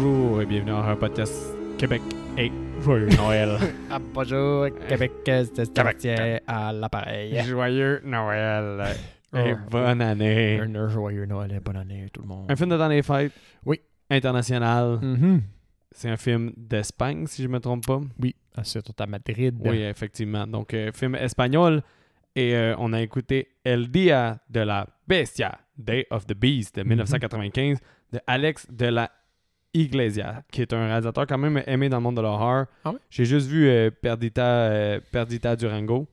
Bonjour et bienvenue à un podcast Québec et Joyeux Noël. Ah, bonjour, Québec, c'est Sébastien à l'appareil. Joyeux Noël et Oh. bonne année. Un joyeux Noël et bonne année tout le monde. Un film de temps des fêtes? Oui. International. Mhm. C'est un film d'Espagne, si je me trompe pas. Oui, ah, c'est tout à Madrid. Oui, effectivement. Donc, euh, film espagnol. Et euh, on a écouté El Dia de la Bestia, Day of the Beast, de Mhm. 1995, de Alex de la Iglesia, qui est un réalisateur quand même aimé dans le monde de l'horreur. Ah? J'ai juste vu euh, Perdita, euh, Perdita Durango,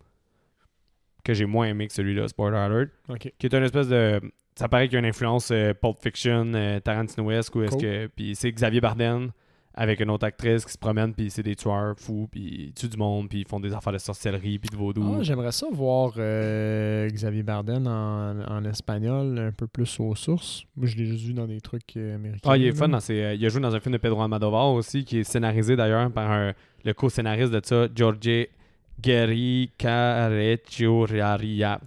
que j'ai moins aimé que celui-là, spoiler alert, Ok. qui est une espèce de... Ça paraît qu'il y a une influence euh, Pulp Fiction, Tarantino-esque, ou est-ce que... Puis c'est Xavier Barden avec une autre actrice qui se promène, puis c'est des tueurs fous, puis ils tuent du monde, puis ils font des affaires de sorcellerie, puis de vaudou. Ah, J'aimerais ça voir euh, Xavier Barden en, en espagnol, un peu plus aux sources. Moi, je l'ai juste vu dans des trucs euh, américains. Ah, il est fun. Dans ses- euh, il a joué dans un film de Pedro Almodovar aussi, qui est scénarisé d'ailleurs par un- le co-scénariste de ça, Jorge Gary Carrecciolaria.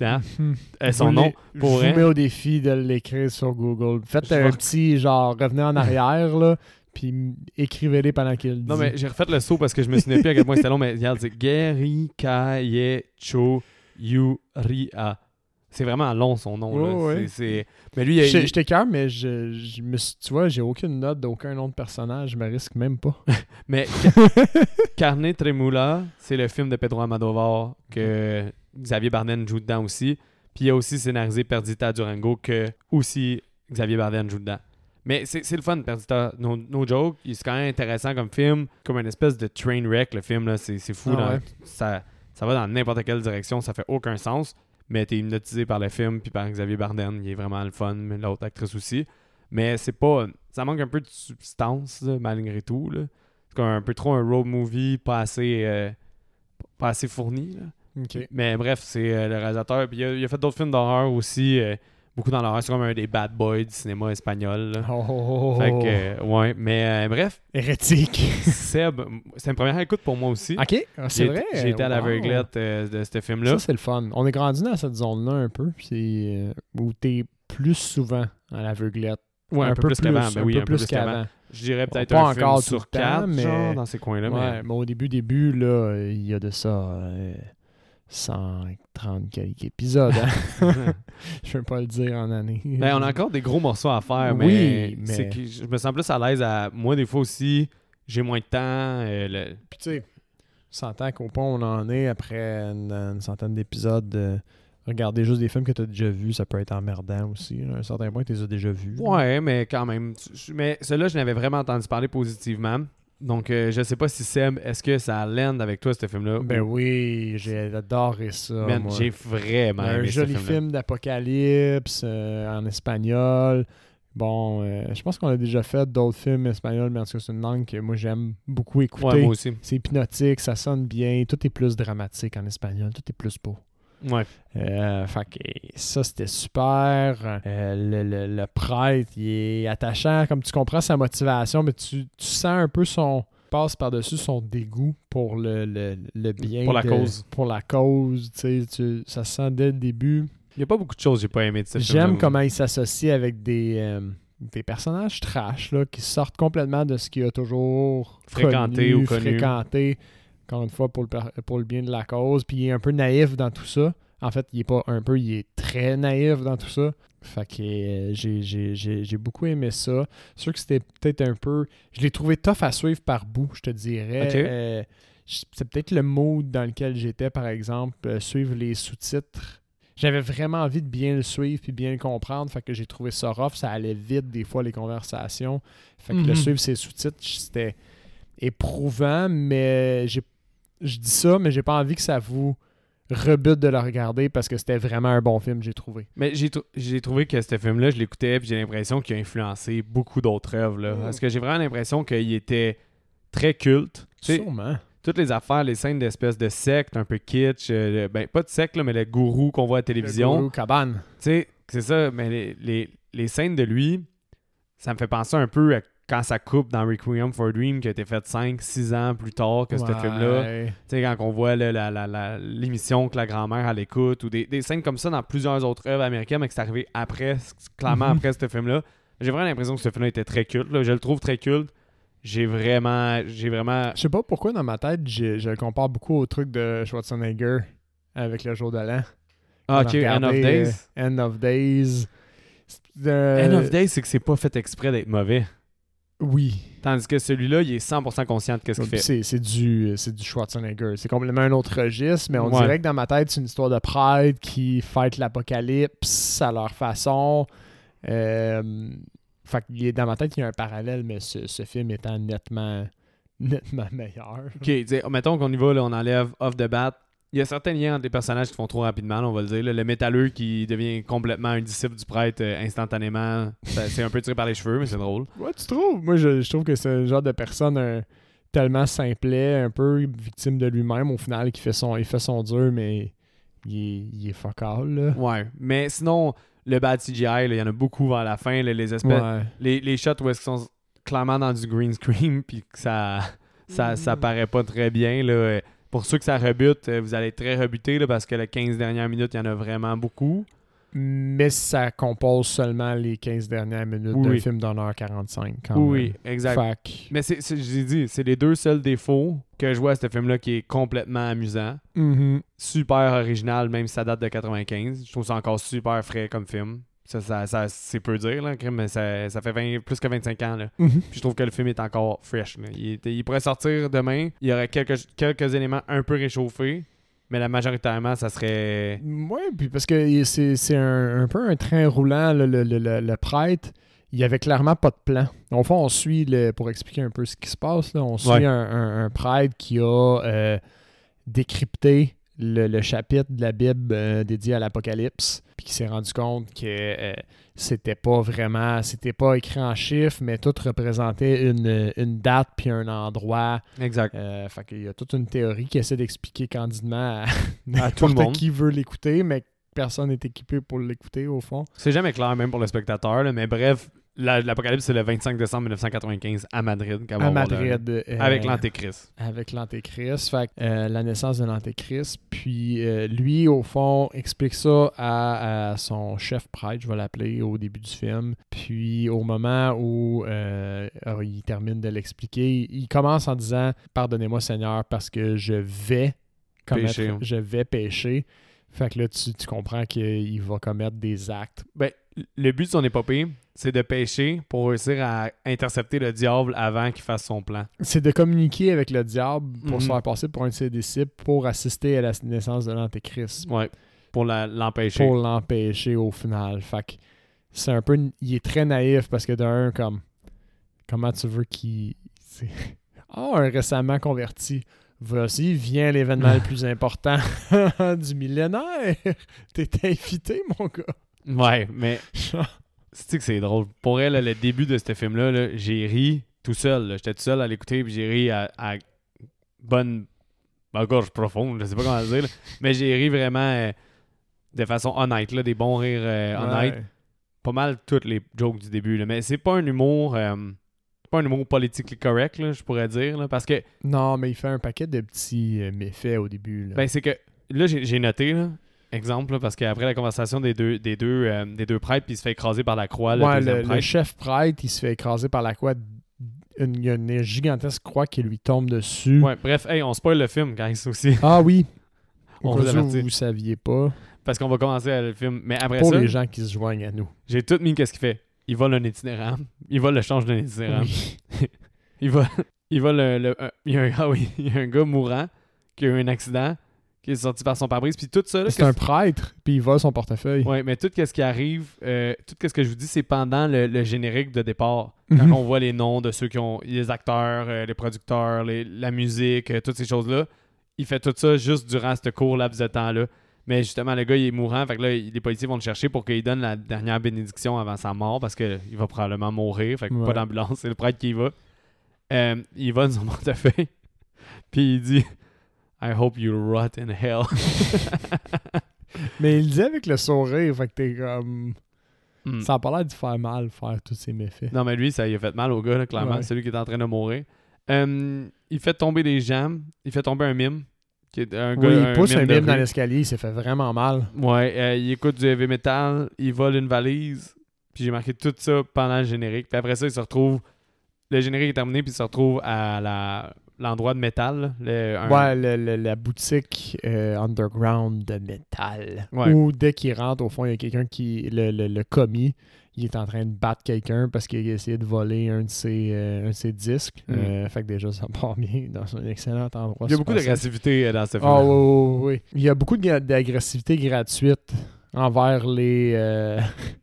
Hein? Euh, son Vous nom, Je vous mets au défi de l'écrire sur Google. Faites Je un petit, genre, revenez en arrière, là, puis écrivez-les pendant qu'il le dit. Non, mais j'ai refait le saut parce que je me souvenais plus à quel point c'était long, mais regarde, c'est Gary Carrecciolaria. C'est vraiment long son nom. là. Ouais. C'est- c'est- Mais lui, il, je t'écœure, mais je, je me suis- tu vois, j'ai aucune note d'aucun nom de personnage. Je me risque même pas. Mais Carne Tremula, c'est le film de Pedro Almodovar que Xavier Barden joue dedans aussi. Puis il a aussi scénarisé Perdita Durango que aussi Xavier Barden joue dedans. Mais c'est le fun, Perdita, no, no joke. C'est quand même intéressant comme film, comme une espèce de train wreck, le film. là. C'est fou. Ah ouais. ça, ça va dans n'importe quelle direction, ça fait aucun sens. Mais t'es hypnotisé par le film, puis par Xavier Barden. Il est vraiment le fun, mais l'autre actrice aussi. Mais c'est pas. Ça manque un peu de substance, là, malgré tout. C'est comme un peu trop un road movie, pas assez, euh, pas assez fourni. là. Mais bref, c'est euh, le réalisateur. Puis il a, il a fait d'autres films d'horreur aussi. euh, beaucoup dans l'horreur. C'est comme un des bad boys du cinéma espagnol. là. Oh, oh, oh, Fait oh. que, euh, ouais. Mais euh, bref, Hérétique. Seb, c'est une première écoute pour moi aussi. OK, ah, c'est vrai. J'ai été à Wow. l'aveuglette euh, de ce film-là. Ça, c'est le fun. On est grandi dans cette zone-là un peu, puis où t'es plus souvent à l'aveuglette. Ouais, un, peu, plus qu'avant. Ben un oui, un peu plus qu'avant. qu'avant. Je dirais peut-être un film encore sur quatre, mais- genre, dans ces coins-là. Ouais, mais au début, début, là, il y a de ça 130 quelques épisodes. hein. Je veux pas le dire en année. ben, on a encore des gros morceaux à faire, mais, Oui, mais- que je me sens plus à l'aise à... Moi, des fois aussi, j'ai moins de temps. euh, le- Puis tu sais, s'entend qu'au point où on en est après une, une centaine d'épisodes, de regarder juste des films que tu as déjà vus, ça peut être emmerdant aussi. À un certain point, tu les as déjà vus. Ouais, mais quand même. Tu- Mais celui-là, je n'avais vraiment entendu parler positivement. Donc, euh, je sais pas si Seb, est-ce que ça land avec toi, ce film-là? Ben Ou- oui, j'ai adoré ça. J'ai vraiment un aimé ce joli film-là. film d'apocalypse euh, en espagnol. Bon, euh, je pense qu'on a déjà fait d'autres films espagnols, mais en tout cas, c'est une langue que moi j'aime beaucoup écouter. Ouais, moi aussi. c'est hypnotique, ça sonne bien, tout est plus dramatique en espagnol, tout est plus beau. Ouais. Euh, fait que ça, c'était super. Euh, le, le- le prêtre, il est attachant. Comme tu comprends sa motivation, mais tu, tu sens un peu son. passe par-dessus son dégoût pour le, le, le bien. Pour la de- cause. Pour la cause. tu sais, tu- ça se sent dès le début. Il n'y a pas beaucoup de choses que j'ai pas aimé de ce. J'aime comment il s'associe avec des, euh, des personnages trash là, qui sortent complètement de ce qu'il a toujours Fréquenté connu, ou connu. fréquenté, encore une fois, pour le, pour le bien de la cause. Puis il est un peu naïf dans tout ça. En fait, il est pas un peu, il est très naïf dans tout ça. Fait que euh, j'ai- beaucoup aimé ça. C'est sûr que c'était peut-être un peu... Je l'ai trouvé tough à suivre par bout, je te dirais. Euh, c'est peut-être le mood dans lequel j'étais, par exemple, euh, suivre les sous-titres. J'avais vraiment envie de bien le suivre puis bien le comprendre. Fait que j'ai trouvé ça rough. Ça allait vite, des fois, les conversations. Fait que Mhm. le suivre ses sous-titres, c'était éprouvant, mais j'ai je dis ça, mais j'ai pas envie que ça vous rebute de le regarder parce que c'était vraiment un bon film, j'ai trouvé. Mais j'ai trou- j'ai trouvé que ce film-là, je l'écoutais, puis j'ai l'impression qu'il a influencé beaucoup d'autres œuvres. Là. Parce que j'ai vraiment l'impression qu'il était très culte. Sûrement. toutes les affaires, les scènes d'espèces de secte, un peu kitsch, euh, ben pas de secte, là, mais le gourou qu'on voit à la télévision. Le Guru Cabane. Tu sais, c'est ça, mais les, les, les scènes de lui, ça me fait penser un peu à quand ça coupe dans Requiem for a Dream qui a été fait 5-6 ans plus tard que ce film-là. Tu sais, quand on voit l'émission que la grand-mère à l'écoute ou des, des scènes comme ça dans plusieurs autres œuvres américaines, mais que c'est arrivé après, clairement Mhm. après ce film-là, J'ai vraiment l'impression que ce film-là était très culte. là. Je le trouve très culte. J'ai vraiment. J'ai vraiment. Je sais pas pourquoi dans ma tête, je, le compare beaucoup au truc de Schwarzenegger avec le jour de l'an. Ah, ok, End of Days. euh, End of Days. Euh, End of Days, c'est que c'est pas fait exprès d'être mauvais. Oui. Tandis que celui-là, il est 100% conscient de ce qu'il fait. C'est c'est du, c'est du Schwarzenegger. C'est complètement un autre registre, mais on Ouais. dirait que dans ma tête, c'est une histoire de prêtre qui fête l'apocalypse à leur façon. Euh, fait est- dans ma tête, il y a un parallèle, mais ce, ce film étant nettement, nettement meilleur. Ok, mettons qu'on y va, là, on enlève off the bat. Il y a certains liens entre les personnages qui font trop rapidement, là, on va le dire. là. Le métalleux qui devient complètement un disciple du prêtre euh, instantanément. C'est un peu tiré par les cheveux, mais c'est drôle. Ouais, tu trouves? Moi, je, je trouve que c'est le genre de personne euh, tellement simplet, un peu victime de lui-même au final, qui fait son, il fait son dur, mais il est, il est fuck all, là. Ouais. Mais sinon, le bad CGI, là, il y en a beaucoup vers la fin. là, les, espèces, Ouais. les, les shots où est-ce qu'ils sont clairement dans du green screen, puis que ça, ça, ça Mm. paraît pas très bien. Là. Pour ceux que ça rebute, euh, vous allez être très rebuté parce que les 15 dernières minutes, il y en a vraiment beaucoup. Mais ça compose seulement les 15 dernières minutes Oui, d'un film heure 45. Quand Oui, même. exact. Que- Mais c'est, l'ai dit, c'est les deux seuls défauts que je vois à ce film-là qui est complètement amusant. Mhm. Super original, même si ça date de 95. Je trouve ça encore super frais comme film. Ça, ça, ça- c'est peu dire, là, mais ça, ça fait 20 plus que 25 ans. Là. Mhm. Puis je trouve que le film est encore fresh. là. Il, pourrait sortir demain. Il y aurait quelques, quelques éléments un peu réchauffés, mais la majoritairement, ça serait. Ouais, puis parce que c'est un, un peu un train roulant, le, le- le- le- le prêtre. Il y avait clairement pas de plan. Au fond, on suit, le, pour expliquer un peu ce qui se passe, là, on suit Ouais. un, un- un prêtre qui a euh, décrypté le, le chapitre de la Bible euh, dédié à l'Apocalypse, puis qui s'est rendu compte que euh, c'était pas vraiment, c'était pas écrit en chiffres, mais tout représentait une, une date puis un endroit. Exact. Euh, fait qu'il y a toute une théorie qui essaie d'expliquer candidement à, À tout le monde. qui veut l'écouter, mais personne n'est équipé pour l'écouter au fond. C'est jamais clair, même pour le spectateur, là, mais bref, l'apocalypse, c'est le 25 décembre 1995 à Madrid. À va voir le- Madrid. euh, Avec l'Antéchrist. Avec l'Antéchrist. Fait euh, la naissance de l'Antéchrist. Puis euh, lui, au fond, explique ça à, à son chef prêtre, je vais l'appeler, au début du film. Puis au moment où alors, il termine de l'expliquer, il commence en disant Pardonnez-moi, Seigneur, parce que je vais commettre, Pécher. je vais pécher. Fait que là, tu, tu comprends qu'il va commettre des actes. Ben, le but de son épopée, c'est de pêcher pour réussir à intercepter le diable avant qu'il fasse son plan. C'est de communiquer avec le diable pour se Mhm. faire passer pour un de ses disciples pour assister à la naissance de l'Antéchrist. Ouais. Pour l'empêcher. pour l'empêcher au final. Fait que c'est un peu. Il est très naïf parce que d'un, comme. Comment tu veux qu'il. Ah, un récemment converti. Voici vient l'événement le plus important du millénaire. T'es invité, mon gars. Ouais, mais c'est que c'est drôle? Pour elle, le début de ce film-là, là, j'ai ri tout seul. J'étais tout seul à l'écouter, puis j'ai ri à, à bonne à gorge profonde, je sais pas comment le dire, là. mais j'ai ri vraiment euh, de façon honnête, là, des bons rires euh, honnêtes. Ouais. Pas mal toutes les jokes du début, là. mais c'est pas un humour, euh, pas un humour politiquement correct, là, je pourrais dire, là, parce que Non, mais il fait un paquet de petits euh, méfaits au début. là. Ben, c'est que là, j'ai noté, là, exemple, là, parce qu'après la conversation des deux, des deux, euh, des deux prêtres, puis il se fait écraser par la croix, le Ouais, deuxième le, le prêtre. chef prêtre, il se fait écraser par la croix. Une- Il y a une gigantesque croix qui lui tombe dessus. Ouais, bref, hey, on spoil le film, guys, aussi. Ah oui. On vous avertit. vous saviez pas. Parce qu'on va commencer à le film. Mais après Pour ça, les gens qui se joignent à nous. j'ai tout mis qu'est-ce qu'il fait. Il vole un itinérant. Il vole le change d'un itinérant. Oui. Il vole, il vole le, le- un- il y a un, ah oui, il y a un gars mourant qui a eu un accident, qui est sorti par son pare-brise. Puis tout ça, là, C'est un prêtre, puis il vole son portefeuille. Ouais, mais tout ce qui arrive, euh, tout ce que je vous dis, c'est pendant le, le générique de départ. Quand Mhm. on voit les noms de ceux qui ont. Les acteurs, euh, les producteurs, les- la musique, euh, toutes ces choses-là. Il fait tout ça juste durant ce court laps de temps-là. Mais justement, le gars, il est mourant. Fait que là, il- les policiers vont le chercher pour qu'il donne la dernière bénédiction avant sa mort parce qu'il va probablement mourir. Fait que Ouais. pas d'ambulance, c'est le prêtre qui y va. Euh, il va dans son portefeuille. Puis il dit I hope you rot in hell. Mais il le dit avec le sourire, fait que t'es comme. Hmm. Ça a pas l'air de faire mal, faire tous ces méfaits. Non, mais lui, ça lui a fait mal au gars, là, clairement. Ouais. Celui qui est en train de mourir. Euh, il fait tomber des gens. Il fait tomber un mime. Qui est un gars, oui, il pousse un bim dans l'escalier, il s'est fait vraiment mal. Ouais, euh, il écoute du heavy metal. Il vole une valise. Puis j'ai marqué tout ça pendant le générique. Puis après ça, il se retrouve. Le générique est terminé, puis il se retrouve à la l'endroit de métal. là, le- un- Ouais, le- le- la boutique euh, underground de métal. Ouais. Où dès qu'il rentre, au fond, il y a quelqu'un qui. Le, le, le commis, il est en train de battre quelqu'un parce qu'il a essayé de voler un de ses, euh, un de ses disques. Mm. Euh, fait que déjà, ça part bien dans un excellent endroit. Il y a beaucoup d'agressivité euh, dans ce film. Ah oui, oui, oui. Il y a beaucoup d'agressivité gratuite envers les. euh,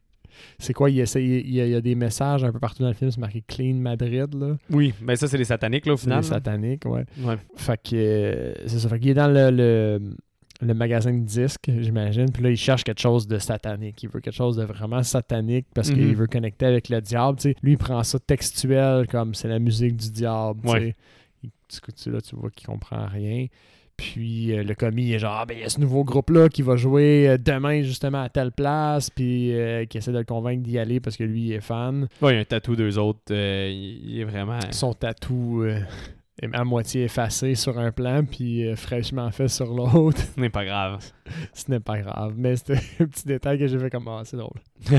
c'est quoi il, essaie- il, y a, il y a des messages un peu partout dans le film, c'est marqué Clean Madrid, là. Oui, mais ça, c'est les sataniques, là, au final. là. sataniques, ouais. Ouais. Fait que. c'est ça. Fait qu'il est dans le, le, le magasin de disques, j'imagine. Puis là, il cherche quelque chose de satanique. Il veut quelque chose de vraiment satanique parce Mhm. qu'il veut connecter avec le diable. Lui, il prend ça textuel comme c'est la musique du diable. tu Ouais. Il- Tu, là, tu vois qu'il comprend rien. Puis euh, le commis est genre, Ah, ben, il y a ce nouveau groupe-là qui va jouer euh, demain justement à telle place, puis euh, qui essaie de le convaincre d'y aller parce que lui il est fan. Ouais, il y a un tatou d'eux autres. euh, il il est vraiment. Son tatou à moitié effacé sur un plan, puis euh, fraîchement fait sur l'autre. Ce n'est pas grave. Ce n'est pas grave, mais c'était un petit détail que j'ai fait comme ah, c'est drôle.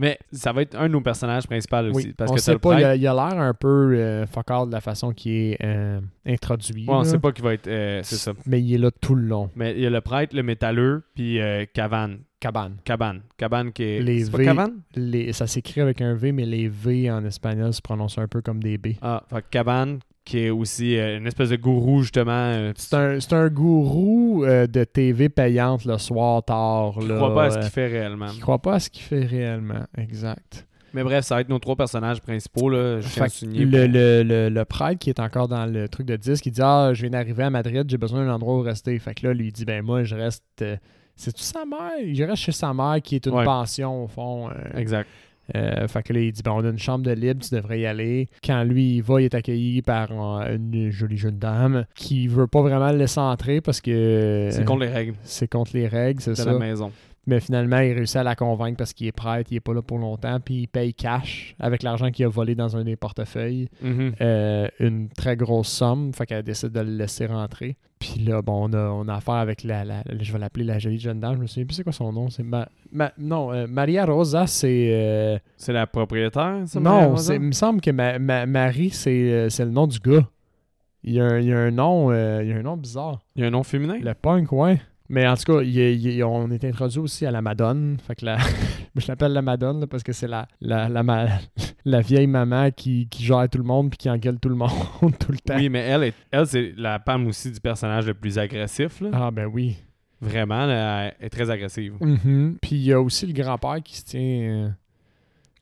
Mais ça va être un de nos personnages principaux aussi. Parce on que sait pas, il prêtre. a, il a l'air un peu euh, fuck de la façon qu'il est euh, introduit. Ouais, on sait pas qui va être. euh, c'est ça. Mais il est là tout le long. Mais il y a le prêtre, le métalleux, puis euh, Cabane. Cabane. Cabane. Cabane qui est. Les pas V. Cabane? Les, ça s'écrit avec un V, mais les V en espagnol se prononcent un peu comme des B. Ah, fait Cabane, qui est aussi euh, une espèce de gourou, justement. euh, C'est un, c'est un gourou euh, de TV payante le soir tard. qui là, croit pas à ce qu'il fait réellement. qui croit pas à ce qu'il fait réellement. Exact. Mais bref, ça va être nos trois personnages principaux. Là. Je Fait le, le, le, le prêtre qui est encore dans le truc de disque, il dit Ah, je viens d'arriver à Madrid, j'ai besoin d'un endroit où rester. Fait que là, lui, il dit Ben, moi, je reste. C'est-tu sa mère? Il reste chez sa mère qui est une Ouais. pension, au fond. Exact. Euh, fait que là, il dit ben, On a une chambre de libre, tu devrais y aller. Quand lui, il va, il est accueilli par euh, une jolie jeune dame qui veut pas vraiment le laisser entrer parce que. C'est contre les règles C'est contre les règles, c'est ça. la maison. Mais finalement, il réussit à la convaincre parce qu'il est prêtre, il est pas là pour longtemps, puis il paye cash avec l'argent qu'il a volé dans un des portefeuilles. Mhm. euh, une très grosse somme, fait qu'elle décide de le laisser rentrer. Puis là, bon, on a, on a affaire avec la, la- je vais l'appeler la jolie jeune dame, je me souviens plus c'est quoi son nom, c'est Ma- Ma- non, euh, Maria Rosa, c'est euh, C'est la propriétaire, ça, non, il me semble que Ma- Ma- Marie, c'est euh, le nom du gars. Il y a un, il y a un nom, il y a un nom bizarre. Il y a un nom féminin? Le punk, ouais. Mais en tout cas, il il on est introduit aussi à la Madone. Fait que la... je l'appelle la Madone là, parce que c'est la, la, la, ma- la vieille maman qui, qui gère tout le monde puis qui engueule tout le monde tout le temps. Oui, mais elle, est, elle c'est la femme aussi du personnage le plus agressif. Là. Ah ben oui. Vraiment, là, elle est très agressive. Mhm. Puis il y a aussi le grand-père qui se tient... euh,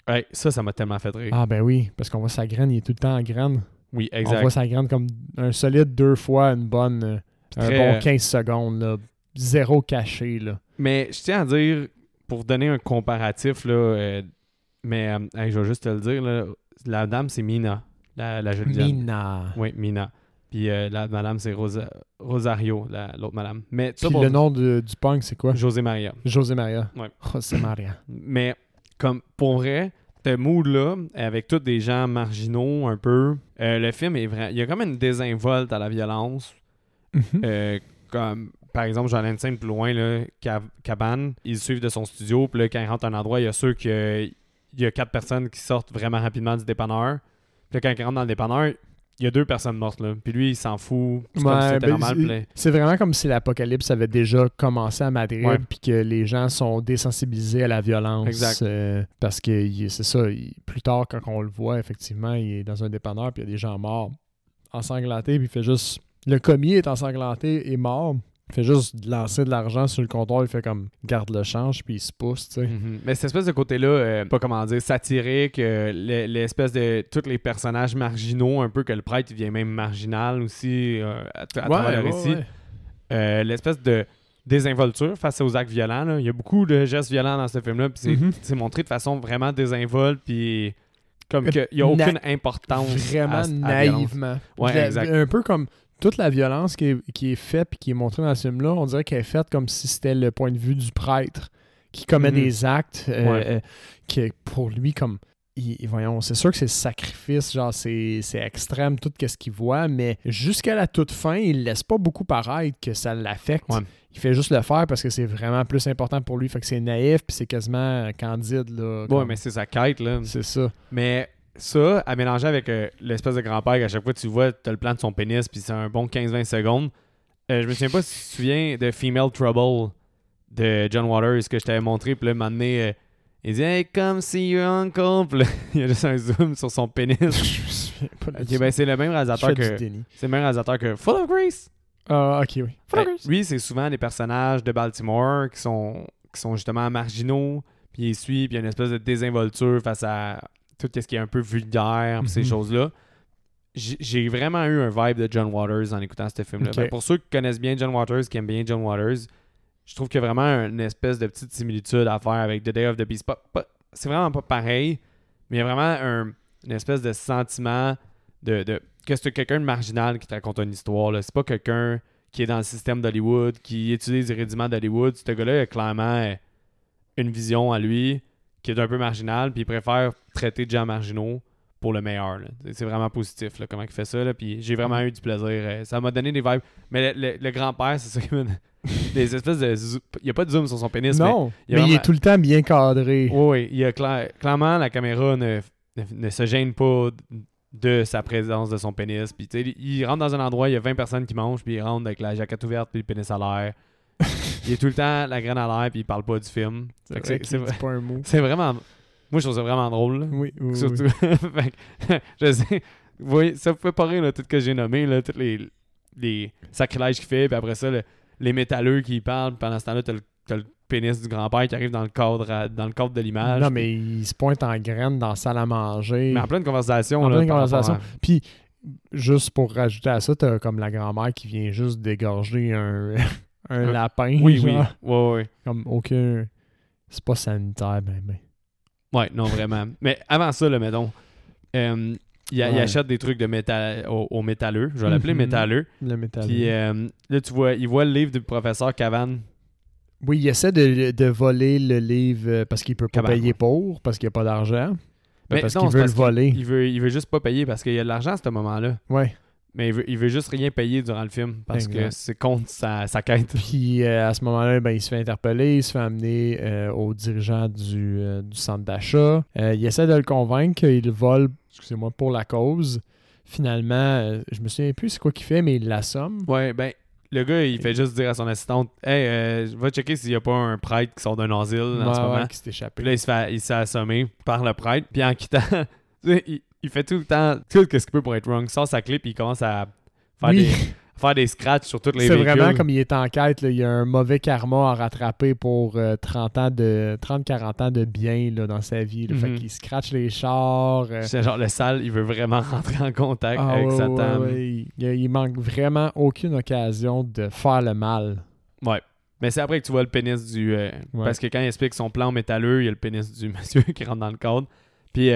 Ouais, ça, ça m'a tellement fait rire. Ah ben oui, parce qu'on voit sa graine, il est tout le temps en graine. oui, On exact. voit sa graine comme un solide deux fois une bonne... euh, un Très, bon euh, 15 secondes, là. Zéro caché, là. Mais je tiens à dire, pour donner un comparatif, là, euh, mais euh, hey, je vais juste te le dire, là, la dame, c'est Mina, la, la jeune dame. Mina. Oui, Mina. Puis euh, la madame, c'est Rosa- Rosario, la- l'autre madame. Mais Puis pour le nom de- du punk, c'est quoi? José Maria. José Maria. Ouais. José Maria. Mais comme pour vrai, ce mood-là, avec tous des gens marginaux un peu, euh, le film est vrai. Il y a comme une désinvolte à la violence. Mhm. Euh, comme par exemple, j'en ai une scène plus loin, là, Ca- Cabane, ils suivent de son studio, puis là, quand ils rentrent à un endroit, il y a ceux que il y a quatre personnes qui sortent vraiment rapidement du dépanneur. Puis là, quand ils rentrent dans le dépanneur, il y a deux personnes mortes là. Puis lui, il s'en fout. C'est Ouais, ben, normal. c'est- vraiment comme si l'apocalypse avait déjà commencé à Madrid puis que les gens sont désensibilisés à la violence. Exact. euh, parce que c'est ça, il- plus tard, quand on le voit, effectivement, il est dans un dépanneur puis il y a des gens morts ensanglantés puis il fait juste... Le commis est ensanglanté et mort. Il fait juste lancer de l'argent sur le comptoir, il fait comme garde le change puis il se pousse, tu sais. Mhm. Mais cette espèce de côté-là, euh, pas comment dire, satirique, euh, l'e- l'espèce de tous les personnages marginaux, un peu que le prêtre il vient même marginal aussi euh, à, à travers le récit. L'espèce de désinvolture face aux actes violents. là. Il y a beaucoup de gestes violents dans ce film-là, puis c'est Mhm. montré de façon vraiment désinvolte, puis comme qu'il n'y a aucune importance. Vraiment à- naïvement. Ouais, exact. Un peu comme toute la violence qui est, qui est faite et qui est montrée dans ce film-là, on dirait qu'elle est faite comme si c'était le point de vue du prêtre qui commet Mhm. des actes euh, Ouais. euh, qui est pour lui comme il- voyons, c'est sûr que c'est sacrifice, genre c'est extrême tout ce qu'il voit, mais jusqu'à la toute fin, il laisse pas beaucoup paraître que ça l'affecte. Ouais. Il fait juste le faire parce que c'est vraiment plus important pour lui. Fait que c'est naïf, puis c'est quasiment candide. Là, Ouais, comme- mais c'est sa quête, là. c'est ça. Mais ça, à mélanger avec euh, l'espèce de grand-père qu'à chaque fois tu vois, t'as le plan de son pénis, puis c'est un bon 15-20 secondes. Euh, je me souviens pas si tu te souviens de Female Trouble de John Waters que je t'avais montré, puis là, moment donné, euh, il dit Hey, come see your uncle. Puis là, il y a juste un zoom sur son pénis. Je me souviens pas de ok, ben c'est le même réalisateur que. C'est le même réalisateur que Full of Grace. Ah, ok, oui. Ben, lui, c'est souvent des personnages de Baltimore qui sont, qui sont justement marginaux, puis il suit, puis il y a une espèce de désinvolture face à tout ce qui est un peu vulgaire, ces Mhm. choses-là. J'ai vraiment eu un vibe de John Waters en écoutant ce film-là. Ben, pour ceux qui connaissent bien John Waters, qui aiment bien John Waters, je trouve qu'il y a vraiment une espèce de petite similitude à faire avec The Day of the Beast. C'est vraiment pas pareil, mais il y a vraiment un- une espèce de sentiment de, de que c'est quelqu'un de marginal qui te raconte une histoire. C'est pas quelqu'un qui est dans le système d'Hollywood, qui utilise les rudiments d'Hollywood. Ce gars-là a clairement une vision à lui qui est un peu marginale, puis il préfère traiter de gens marginaux pour le meilleur. C'est- vraiment positif là, comment il fait ça. Là, puis j'ai vraiment eu du plaisir. euh, Ça m'a donné des vibes. Mais le, le- le grand-père, c'est ça qui m'a Des espèces de. Il n'y a pas de zoom sur son pénis, mais Non, il mais il est tout le temps bien cadré. oui, oui, il y a cla- clairement la caméra ne, ne, ne se gêne pas de sa présence de son pénis. Puis il rentre dans un endroit, il y a 20 personnes qui mangent, puis il rentre avec la jaquette ouverte, puis le pénis à l'air. Il est tout le temps la graine à l'air, puis il parle pas du film. Fait vrai C'est pas un mot. c'est vraiment. Moi, je trouve ça vraiment drôle. là. Oui, oui, oui. Surtout. Fait que, je sais. Vous voyez, ça peut pas rire, là, tout ce que j'ai nommé, là, tous les, les sacrilèges qu'il fait, puis après ça, le- les métalleux qui parlent, puis pendant ce temps-là, t'as le, t'as le pénis du grand-père qui arrive dans le cadre, à- dans le cadre de l'image. Non, mais il se pointe en graine dans la salle à manger. Mais en pleine conversation. En là, pleine conversation. à- Puis, juste pour rajouter à ça, t'as comme la grand-mère qui vient juste dégorger un, un Un- lapin. Oui, oui. Ouais, ouais. Comme aucun. C'est pas sanitaire, ben, ben. Ouais, non, vraiment. Mais avant ça, là, mettons, euh, il, a- il Ouais. achète des trucs de métal, au, au métalleux. Je vais l'appeler Mhm. métalleux. Le métal. Puis euh, là, tu vois, il voit le livre du professeur Cavan. Oui, il essaie de, de voler le livre euh, parce qu'il peut pas Cabane, payer ouais. pour, parce qu'il n'y a pas d'argent. Mais parce non, qu'il c'est veut parce le voler. Il veut, il veut juste pas payer parce qu'il y a de l'argent à ce moment-là. Ouais. Mais il veut, il veut juste rien payer durant le film parce que c'est contre sa, sa quête. Puis euh, à ce moment-là, ben, il se fait interpeller, il se fait amener euh, au dirigeant du, euh, du centre d'achat. Il essaie de le convaincre qu'il vole, excusez-moi, pour la cause. Finalement, je me souviens plus c'est quoi qu'il fait, mais il l'assomme. Ouais, ben, le gars, il fait juste dire à son assistante Hey, euh, va checker s'il y a pas un prêtre qui sort d'un asile en ce moment. ouais, qui s'est échappé. Puis là, il se fait, il se fait assommer par le prêtre. Puis en quittant, tu sais, il, il fait tout le temps tout ce qu'il peut pour être wrong. Il sort sa clip, puis il commence à faire, Oui. des, faire des scratchs sur toutes les C'est vraiment comme il est en quête, là, il y a un mauvais karma à rattraper pour euh, 30 ans de 30-40 ans de bien là, dans sa vie. là. Fait Mhm. qu'il scratch les chars. euh, C'est genre le sale, il veut vraiment rentrer en contact ah, avec ouais, Satan. ouais, ouais. Il, manque vraiment aucune occasion de faire le mal. Ouais. Mais c'est après que tu vois le pénis du. euh. Parce que quand il explique son plan métalleux, il y a le pénis du monsieur qui rentre dans le cadre. Puis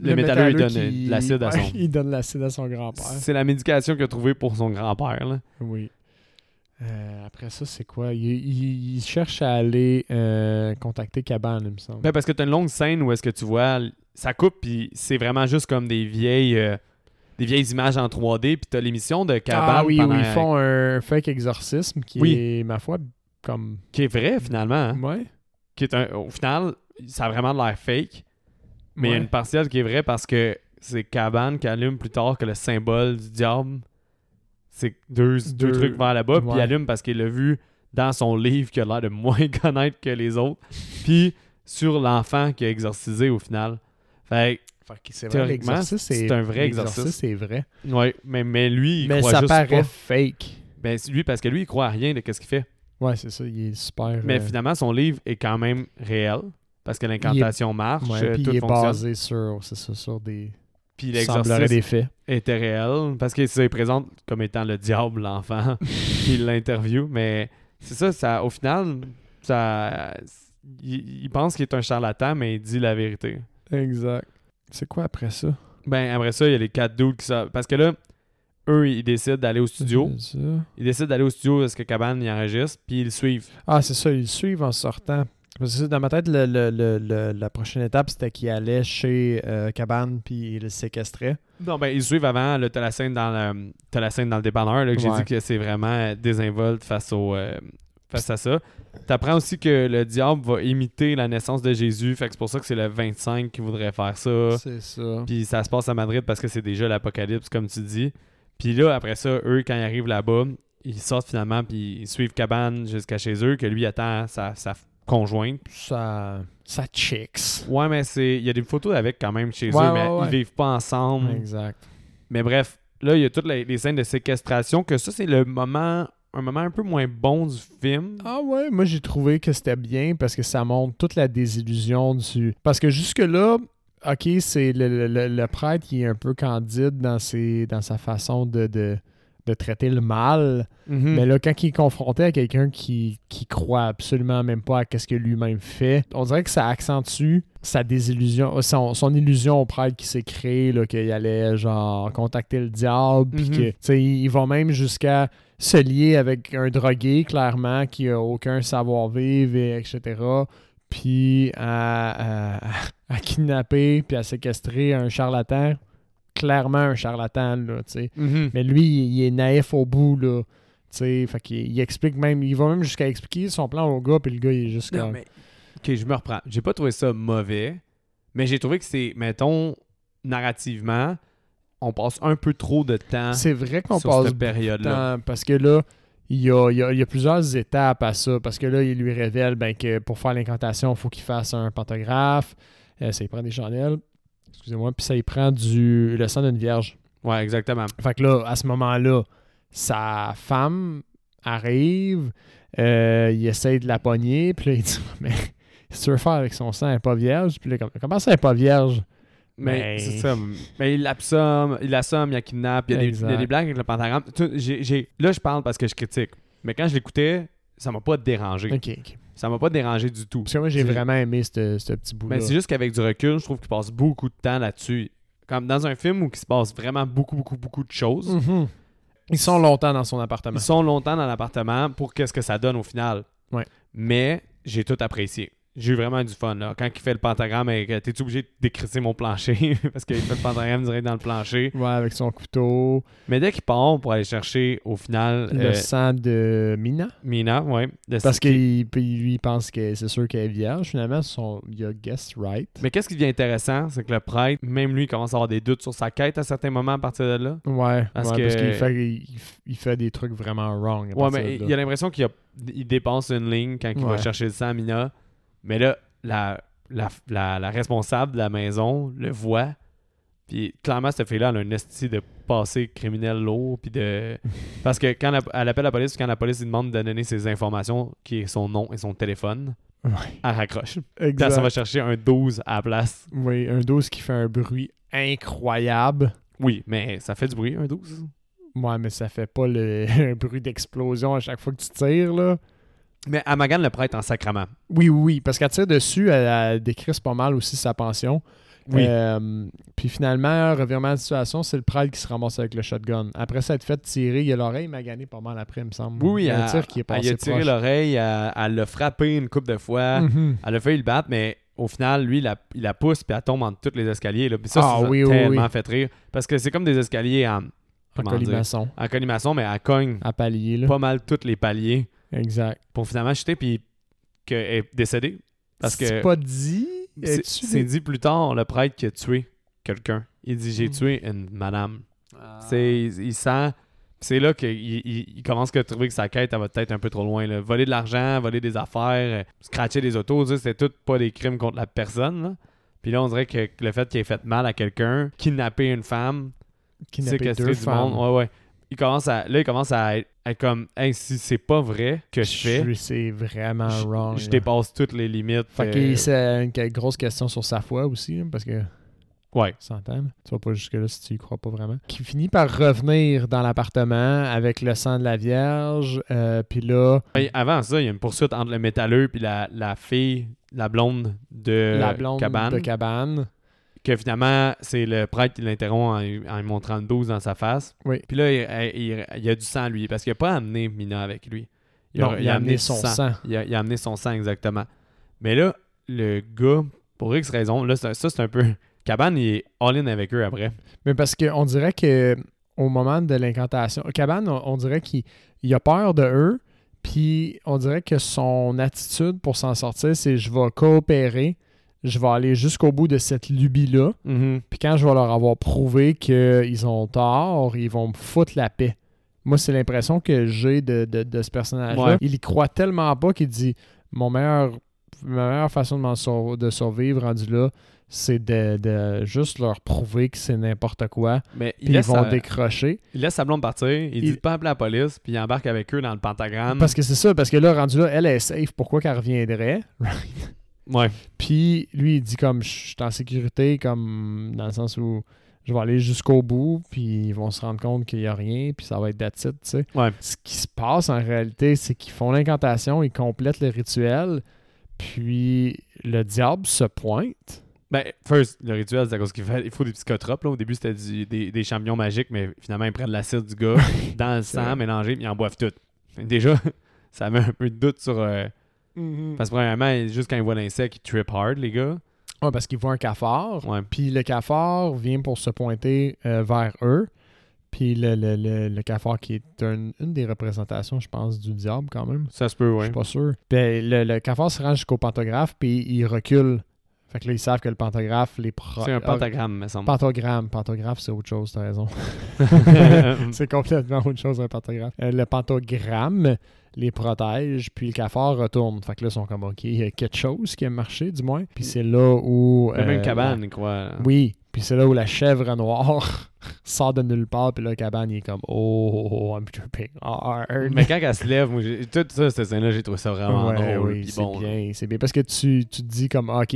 le, métalleux, il donne qui- l'acide à son. il donne de l'acide à son grand-père. C'est la médication qu'il a trouvée pour son grand-père. là. Oui. Euh, après ça, c'est quoi? Il, il- il cherche à aller euh, contacter Cabane, il me semble. Ben, parce que tu as une longue scène où est-ce que tu vois, ça coupe, puis c'est vraiment juste comme des vieilles. euh, des vieilles images en 3D, puis tu as l'émission de Cabane ah oui, pendant- où ils font un fake exorcisme qui Oui. est, ma foi, comme... qui est vrai finalement. hein. Ouais. Qui est un, au final, ça a vraiment l'air fake, mais il y a une partielle qui est vraie parce que c'est Cabane qui allume plus tard que le symbole du diable. C'est deux, deux, Deux- trucs vers là-bas, puis il allume parce qu'il l'a vu dans son livre qui a l'air de moins connaître que les autres, puis sur l'enfant qui a exorcisé au final. Fait c'est vrai, c'est un vrai exorcisme. c'est vrai. ouais, mais, mais lui, il Mais croit ça juste paraît pas. fake. Ben, lui, parce que lui, il croit à rien de ce qu'il fait. Ouais, c'est ça, il est super... Mais euh, finalement, son livre est quand même réel. Parce que l'incantation marche, ouais, puis tout il est fonctionne. basé sur, c'est ça, sur des... Puis l'exorcisme des faits. était réel. Parce qu'il se présente comme étant le diable, l'enfant. puis il l'interview. Mais c'est ça, ça, au final, ça, il, il pense qu'il est un charlatan, mais il dit la vérité. Exact. C'est quoi après ça? Ben, après ça, il y a les quatre dudes qui savent. Parce que là, eux, ils décident d'aller au studio. Ça. Ils décident d'aller au studio parce que Cabane, il enregistre. Puis ils le suivent. Ah, c'est ça, ils le suivent en sortant. Dans ma tête, le- le- le- la prochaine étape, c'était qu'il allait chez euh, Cabane puis il le séquestrait. Non, ben, ils suivent avant. T'as la scène dans le, t'as la scène dans le dépanneur. Là, que j'ai Ouais. dit que c'est vraiment désinvolte face, au, euh, face à ça. T'apprends aussi que le diable va imiter la naissance de Jésus. Fait que c'est pour ça que c'est le 25 qui voudrait faire ça. C'est ça. Puis ça se passe à Madrid parce que c'est déjà l'apocalypse, comme tu dis. Puis là, après ça, eux, quand ils arrivent là-bas, ils sortent finalement, puis ils suivent Cabane jusqu'à chez eux, que lui attend sa, sa conjointe. Ça, ça chicks. Ouais, mais c'est il y a des photos avec quand même chez Ouais, eux, mais ils vivent pas ensemble. Exact. Mais bref, là, il y a toutes les, les scènes de séquestration, que ça, c'est le moment, un moment un peu moins bon du film. Ah ouais, moi j'ai trouvé que c'était bien parce que ça montre toute la désillusion du. Parce que jusque-là, ok, c'est le, le- le- le prêtre qui est un peu candide dans, ses, dans sa façon de, de, de traiter le mal. Mhm. Mais là, quand il est confronté à quelqu'un qui, qui croit absolument même pas à ce que lui-même fait, on dirait que ça accentue sa désillusion, son, son illusion au prêtre qui s'est créé, là, qu'il allait genre contacter le diable, puis que, il va même jusqu'à se lier avec un drogué, clairement, qui a aucun savoir-vivre, et etc. Puis à, à- à kidnapper, puis à séquestrer un charlatan, clairement un charlatan, là, tu sais. Mhm. Mais lui, il, est naïf au bout, là. Tu sais, fait qu'il il explique même, il va même jusqu'à expliquer son plan au gars, puis le gars, il est juste Non, comme. mais- Ok, je me reprends. J'ai pas trouvé ça mauvais, mais j'ai trouvé que c'est, mettons, narrativement, on passe un peu trop de temps C'est vrai qu'on sur passe cette période-là. temps, parce que là, il y a, il y a- il y a plusieurs étapes à ça, parce que là, il lui révèle ben, que pour faire l'incantation, il faut qu'il fasse un pantographe, euh, ça, il prend des chandelles, excusez-moi, puis ça, il prend du, le sang d'une vierge. Ouais, exactement. Fait que là, à ce moment-là, sa femme arrive, euh, il essaye de la pogner, puis là, il dit Mais que tu veux faire avec son sang, elle n'est pas vierge Puis là, comme, comment ça, elle n'est pas vierge? Mais Ben- c'est ça. Mais il l'assomme, il l'assomme, il la kidnappe, il y a, des, il y a Exact. des blagues avec le pentagramme. Tu- Là, je parle parce que je critique. Mais quand je l'écoutais, ça m'a pas dérangé. Ok, ok. Ça m'a pas dérangé du tout. Parce que moi, j'ai vraiment aimé ce ce petit bout-là. Mais c'est juste qu'avec du recul, je trouve qu'il passe beaucoup de temps là-dessus. Comme dans un film où il se passe vraiment beaucoup, beaucoup, beaucoup de choses. Mhm. Ils sont longtemps dans son appartement. Ils sont longtemps dans l'appartement pour qu'est-ce que ça donne au final. Ouais. Mais j'ai tout apprécié. J'ai eu vraiment du fun. Là. Quand il fait le pentagramme, et que t'es obligé de décrisser mon plancher? Parce qu'il fait le pentagramme direct dans le plancher. Ouais, avec son couteau, Mais dès qu'il part pour aller chercher au final le euh, sang de Mina? Mina, de- Parce qui- qu'il lui, il pense que c'est sûr qu'elle est vierge. Finalement, son, il a guess right. Mais qu'est-ce qui devient intéressant, c'est que le prêtre, même lui, commence à avoir des doutes sur sa quête à certains moments à partir de là. Ouais, Parce ouais, qu'il fait, il, il fait des trucs vraiment wrong. à Ouais, mais de il a l'impression qu'il a- il dépasse une ligne quand il va chercher le sang à Mina. Mais là, la, la, la, la responsable de la maison le voit. Puis clairement, cette fille-là, elle a un esti de passé criminel lourd. Puis de... Parce que quand elle, elle appelle la police, puis quand la police lui demande de donner ses informations, qui est son nom et son téléphone, Ouais. elle raccroche. Exact. elle s'en va chercher un 12 à la place. Oui, un 12 qui fait un bruit incroyable. Oui, mais ça fait du bruit, un 12. Ouais, mais ça fait pas le un bruit d'explosion à chaque fois que tu tires, là. Mais elle magane le prêtre en sacrament. Oui, oui, parce qu'elle tire dessus, elle, elle décrisse pas mal aussi sa pension. Oui. Euh, puis finalement, revirement de situation, c'est le prêtre qui se ramasse avec le shotgun. Après ça, être fait tirer, il a l'oreille maganée pas mal après, il me semble. Oui, oui, il a tir qui est a tiré l'oreille, elle l'a frappé une couple de fois. Mhm. Elle a failli le battre, mais au final, lui, il la, il la pousse puis elle tombe entre tous les escaliers. Là. Puis ça, Ah ça oui, tellement oui. fait rire. Parce que c'est comme des escaliers en, En dire, colimaçon, en colimaçon, mais elle cogne à palier, là. pas mal tous les paliers Exact. pour finalement chuter puis qu'elle est décédée. Parce que C'est pas dit. c'est c'est dit plus tard, le prêtre qui a tué quelqu'un. Il dit J'ai Mm. tué une madame. Ah. C'est, il, il sent. C'est là qu'il il, il commence à trouver que sa quête elle va peut-être un peu trop loin. là. Voler de l'argent, voler des affaires, euh, scratcher des autos, c'était tout pas des crimes contre la personne. là. Puis là, on dirait que le fait qu'il ait fait mal à quelqu'un, kidnapper une femme, Kidnapper séquestrer deux du femmes. monde, ouais, ouais. Il commence à, là, il commence à être, être comme, hey, si c'est pas vrai que je fais, C'est vraiment je, wrong. je dépasse toutes les limites. Fait euh, que c'est une grosse question sur sa foi aussi, hein, parce que ouais. Tu vas pas jusque-là si tu y crois pas vraiment. Qui finit par revenir dans l'appartement avec le sang de la Vierge. euh, Puis là, Hey, avant ça, il y a une poursuite entre le métalleux puis la, la fille, la blonde de la blonde Cabane. de cabane. Que finalement, c'est le prêtre qui l'interrompt en, lui- en lui montrant le 12 dans sa face. Oui. Puis là, il, il- il y a du sang, lui, parce qu'il n'a pas amené Mina avec lui. Non, il a amené son sang. Il a, amené son sang, exactement. Mais là, le gars, pour X raison, là, ça, c'est un peu. Cabane, il est all-in avec eux après. Mais parce qu'on dirait que au moment de l'incantation, Cabane, on, dirait qu'il a peur de eux, puis on dirait que son attitude pour s'en sortir, c'est je vais coopérer, je vais aller jusqu'au bout de cette lubie-là, mm-hmm. puis quand je vais leur avoir prouvé qu'ils ont tort, ils vont me foutre la paix. Moi, c'est l'impression que j'ai de, ce personnage-là. Il y croit tellement pas qu'il dit mon meilleur, ma meilleure façon de, de survivre rendu là, c'est de, juste leur prouver que c'est n'importe quoi. Mais ils vont décrocher. Il laisse sa blonde partir, il, dit pas appeler la police, puis il embarque avec eux dans le pentagramme. Parce que c'est ça, parce que là, rendu là, elle est safe, pourquoi qu'elle reviendrait? ouais. Puis lui, il dit comme je suis en sécurité, comme dans le sens où je vais aller jusqu'au bout, puis ils vont se rendre compte qu'il n'y a rien, puis ça va être that's tu sais. Ce qui se passe en réalité, c'est qu'ils font l'incantation, ils complètent le rituel, puis le diable se pointe ben, first, le rituel, c'est à cause qu'il il faut des psychotropes. Là. Au début, c'était des, des, champignons magiques, mais finalement, ils prennent l'acide du gars dans le sang mélangé, puis ils en boivent tout. Déjà, ça met un peu de doute sur. Euh, mm-hmm. Parce que, premièrement, juste quand ils voient l'insecte, ils trip hard, les gars. Ouais, parce qu'ils voient un cafard. Puis le cafard vient pour se pointer euh, vers eux. Puis le, le, le, cafard qui est une des représentations, je pense, du diable quand même. Ça se peut, oui. Je suis pas sûr. Ben, le, cafard se rend jusqu'au pantographe, puis il recule fait que là, ils savent que le pantographe, les pro... C'est un pentagramme, me semble. Pentagramme. Pantographe, c'est autre chose, t'as raison. c'est complètement autre chose, un pantographe. Euh, le pentagramme les protège, puis le cafard retourne. Fait que là, ils sont comme, OK, il y a quelque chose qui a marché, du moins. Puis c'est là où... Même une cabane, quoi. Oui, puis c'est là où la chèvre noire sort de nulle part, puis là, cabane, il est comme Oh, I'm tripping hard. Mais quand elle se lève, moi, tout ça, cette scène-là, j'ai trouvé ça vraiment drôle. Oui, c'est bien, c'est bien. Parce que tu, tu te dis comme, OK,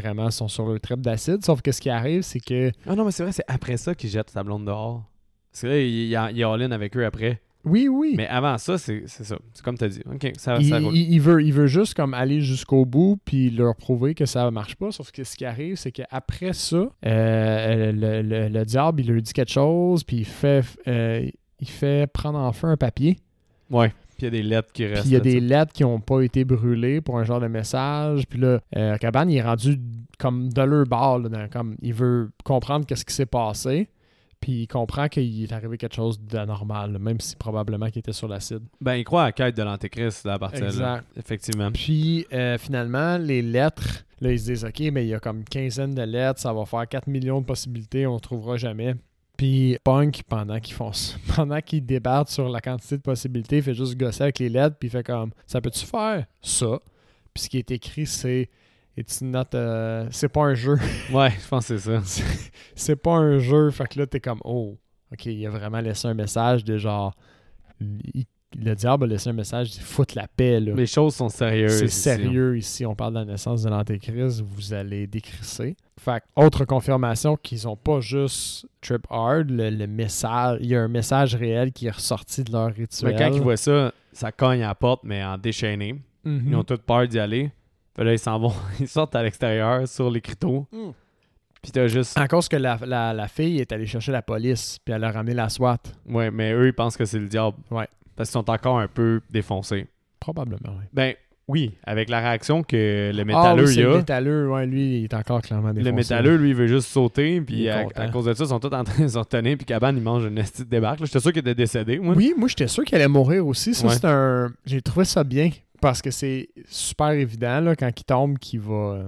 vraiment sont sur le trip d'acide. Sauf que ce qui arrive, c'est que. Ah non, mais c'est vrai, c'est après ça qu'il jette sa blonde dehors. C'est vrai, il, il, all-in avec eux après. Oui, oui. Mais avant ça, c'est ça. C'est comme tu as dit. OK, ça, il, ça il, veut, il veut juste comme aller jusqu'au bout puis leur prouver que ça marche pas. Sauf que ce qui arrive, c'est qu'après ça, euh, le, le, diable, il lui dit quelque chose puis il fait, euh, il fait prendre en feu un papier. Ouais. Puis il y a des lettres qui restent. Puis il y a des lettres qui n'ont pas été brûlées pour un genre de message. Puis là, euh, Cabane, il est rendu comme de leur bord. comme, il veut comprendre qu'est-ce qui s'est passé. Puis il comprend qu'il est arrivé quelque chose d'anormal, même si probablement qu'il était sur l'acide. Ben, il croit à la quête de l'Antéchrist à partir exact. Effectivement. Puis euh, finalement, les lettres, là, ils se disent OK, mais il y a comme une quinzaine de lettres, ça va faire 4 millions de possibilités, on ne trouvera jamais. Puis Punk, pendant qu'ils font pendant qu'ils débattent sur la quantité de possibilités, il fait juste gosser avec les lettres, puis il fait comme ça peut-tu faire ça Puis ce qui est écrit, c'est It's not c'est pas un jeu. ouais, je pense que c'est ça. c'est pas un jeu, fait que là t'es comme oh, ok, il a vraiment laissé un message de genre le diable a laissé un message dit fout la paix. Là. Les choses sont sérieuses. C'est sérieux ici. On parle de la naissance de l'Antéchrist. Vous allez décrisser. Fait autre confirmation qu'ils ont pas juste trip hard. Le, message, il y a un message réel qui est ressorti de leur rituel. Mais quand ils voient ça, ça cogne à la porte, mais en déchaîné. Mhm. Ils ont toute peur d'y aller. Puis là, ils s'en vont. Ils sortent à l'extérieur sur les criteaux. Mm. Puis t'as juste. À cause que la, la, fille est allée chercher la police, puis elle a ramené la SWAT. Ouais, mais eux, ils pensent que c'est le diable. Ouais. Parce qu'ils sont encore un peu défoncés. Probablement, oui. Ben, oui, avec la réaction que le métalleux ah, a. Le métalleux, ouais, lui, il est encore clairement défoncé. Le métalleux, lui, il veut juste sauter, puis à, cause de ça, ils sont tous en train de se retenir, puis Cabane, il mange une petite débarque. J'étais sûr qu'il était décédé, moi. Oui, moi, j'étais sûr qu'il allait mourir aussi. Ça, c'est un. J'ai trouvé ça bien, parce que c'est super évident, là, quand il tombe, qu'il va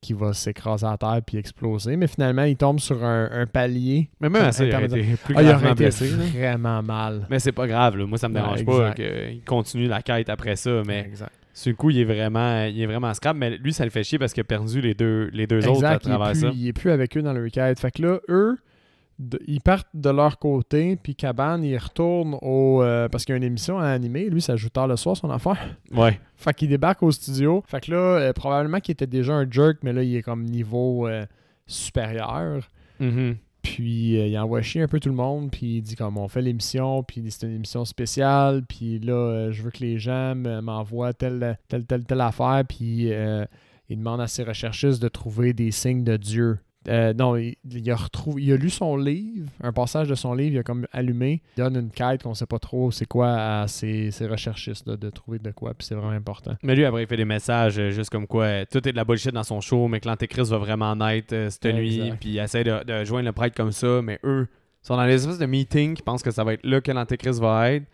qui va s'écraser à terre puis exploser. Mais finalement, il tombe sur un, palier. Mais même assez, il aurait été plus ah, il vraiment mal. Mais c'est pas grave. Moi, ça me dérange pas qu'il continue la quête après ça. Mais exact. sur le coup, il est vraiment il est vraiment scrap. Mais lui, ça le fait chier parce qu'il a perdu les deux, les deux autres à travers ça. Il est plus avec eux dans leur quête. Fait que là, eux, ils partent de leur côté, puis Cabane, il retourne au. Euh, parce qu'il y a une émission à animer. Lui, ça joue tard le soir, son affaire. Ouais. fait qu'il débarque au studio. Fait que là, euh, probablement qu'il était déjà un jerk, mais là, il est comme niveau euh, supérieur. Mm-hmm. Puis il envoie chier un peu tout le monde, puis il dit comme on fait l'émission, puis c'est une émission spéciale, puis là, je veux que les gens m'envoient telle, telle, telle, telle affaire, puis il demande à ses recherchistes de trouver des signes de Dieu Euh, non, il, il a retrouvé, il a lu son livre, un passage de son livre, il a comme allumé, il donne une quête qu'on sait pas trop c'est quoi à ses, ses recherchistes là, de trouver de quoi, puis c'est vraiment important. Mais lui, après, il fait des messages euh, juste comme quoi euh, tout est de la bullshit dans son show, mais que l'Antéchrist va vraiment naître euh, cette nuit, puis il essaie de, de joindre le prêtre comme ça, mais eux sont dans l'espèce de meeting qui pensent que ça va être là que l'Antéchrist va être.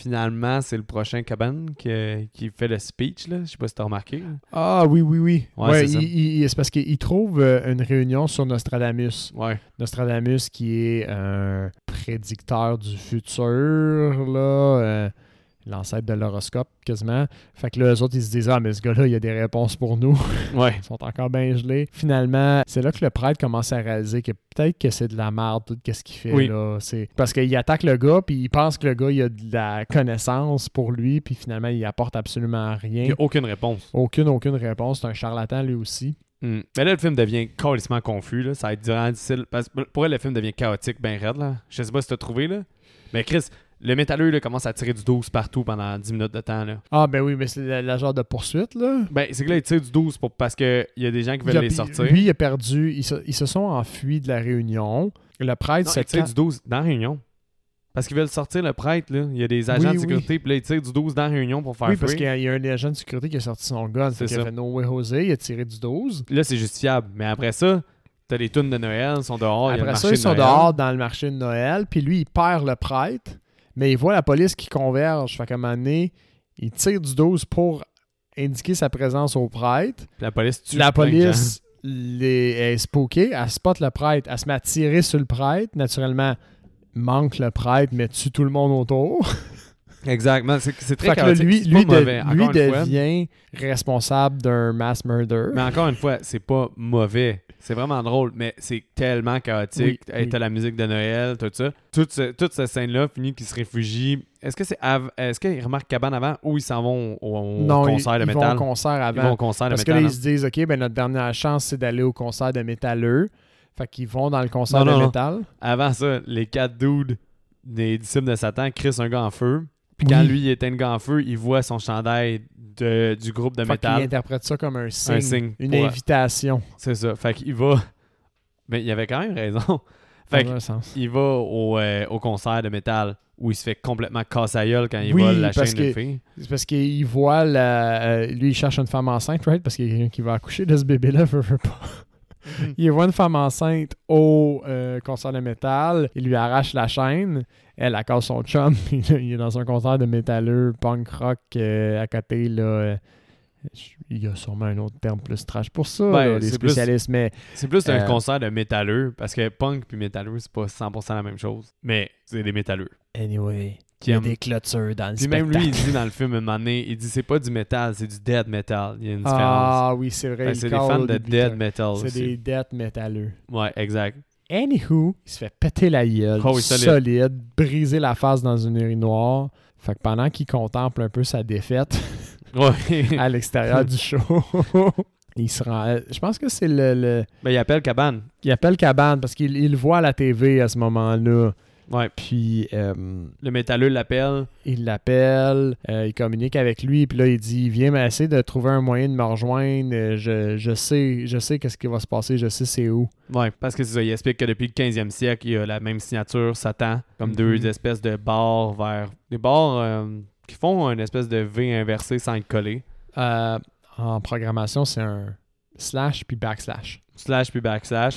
Finalement, c'est le prochain cabane qui, qui fait le speech, là. Je sais pas si t'as remarqué. là. Ah oui, oui, oui. Ouais, c'est parce qu'il trouve euh, une réunion sur Nostradamus. Ouais. Nostradamus qui est un prédicteur du futur, là, euh, l'ancêtre de l'horoscope quasiment. Fait que là, eux autres, ils se disent Ah, mais ce gars-là, il a des réponses pour nous. Ouais. Ils sont encore bien gelés. Finalement, c'est là que le prêtre commence à réaliser que peut-être que c'est de la merde, tout ce qu'il fait. Oui. là. C'est Parce qu'il attaque le gars, puis il pense que le gars, il a de la connaissance pour lui, puis finalement, il apporte absolument rien. Il y a aucune réponse. Aucune, aucune réponse. C'est un charlatan, lui aussi. Hmm. Mais là, le film devient carrément confus. Là. Ça va être durant difficile. Parce que pour elle, le film devient chaotique, ben raide. Là. Je sais pas si t'as trouvé. là. Mais Chris, le métalleux là, commence à tirer du 12 partout pendant 10 minutes de temps. Là. Ah, ben oui, mais c'est la, la genre de poursuite, là. Ben, c'est que là, il tire du 12 pour, parce qu'il y a des gens qui veulent Il a- les sortir. Lui, il a perdu. Ils se, ils se sont enfuis de la réunion. Le prêtre non, se il tire du 12 dans la réunion. Parce qu'ils veulent sortir le prêtre. Là. Il y a des agents Oui, de oui. sécurité. Puis là, il tire du 12 dans la réunion pour faire Oui, parce qu'il y a- il y a un agent de sécurité qui a sorti son gun. C'est C'est qu'il a ça. fait No Way Jose. Il a tiré du 12. Là, c'est justifiable. Mais après ça, t'as les tunes de Noël, ils sont dehors. il y a le Après marché ça, ils de sont dehors dans le marché de Noël. Puis lui, il perd le prêtre. Mais il voit la police qui converge. Fait qu'à un moment donné, il tire du 12 pour indiquer sa présence au prêtre. La police tue La police les, est spookée, elle spot le prêtre, elle se met à tirer sur le prêtre. Naturellement, manque le prêtre, mais tue tout le monde autour. Exactement. C'est très Fait que là, lui, C'est pas lui, de- mauvais. lui Encore une fois. devient responsable d'un mass murder. Mais encore une fois, c'est pas mauvais. C'est vraiment drôle, mais c'est tellement chaotique. Oui, Hey, oui. T'as la musique de Noël, tout ça. Toute, ce- toute cette scène-là finit qu'il se réfugie. Est-ce que c'est est-ce qu'ils remarquent Cabane avant ou ils s'en vont au, au non, concert ils, de ils vont métal? au concert Ils vont au concert de Parce que là, métal. ils se disent, OK, ben notre dernière chance, c'est d'aller au concert de métalleux. Fait qu'ils vont dans le concert Non, de non. métal. hein. Avant ça, les quatre dudes des disciples de Satan crissent un gars en feu. Puis quand Oui. lui il éteint le en feu, il voit son chandail de- du groupe de Fait qu'il métal. interprète ça comme un signe, signe une pour- invitation. C'est ça. Fait qu'il va. Mais il avait quand même raison. Fait dans un sens. Il va au, euh, au concert de métal où il se fait complètement casse à gueule quand il Oui, vole la chaîne de fille. C'est parce qu'il voit la. euh, lui, il cherche une femme enceinte, right? Parce qu'il y a quelqu'un qui va accoucher de ce bébé-là, veut, veut pas. Il voit une femme enceinte au euh, concert de métal. Il lui arrache la chaîne. Elle, casse son chum. Puis là, il est dans un concert de métalleux, punk rock euh, à côté. Là, euh, il y a sûrement un autre terme plus trash pour ça, Ben, là, les plus- spécialistes. Mais C'est plus un Euh, concert de métalleux parce que punk puis métalleux, c'est pas 100% la même chose. Mais c'est des métalleux. anyway, Qui il y a aiment- des clôtures dans le Puis même lui, il dit dans le film, un moment donné, il dit c'est pas du métal, c'est du dead metal. Il y a une différence. Ah oui, c'est vrai. Fait que il c'est des call fans au de début, dead metal C'est aussi. des death métalleux. Ouais, exact. Anywho, il se fait péter la gueule, Oh oui, solide. solide. briser la face dans une urinoir. Fait que pendant qu'il contemple un peu sa défaite Ouais. à l'extérieur du show, il se rend. euh, Je pense que c'est le, le- ben, il appelle Cabane. Il appelle Cabane parce qu'il il le voit à la TV à ce moment-là. Ouais. Puis euh, Le métalleux l'appelle. il l'appelle, euh, il communique avec lui, puis là il dit Viens m'essayer de trouver un moyen de me rejoindre. Euh, Je, je sais, je sais qu'est-ce qui va se passer, je sais c'est où. Ouais, parce que c'est ça. Il explique que depuis le 15e siècle, il y a la même signature, Satan, comme Mhm. deux espèces de barres vers. Des barres euh, qui font une espèce de V inversé sans être collé. En programmation, c'est un slash puis backslash. Slash puis backslash.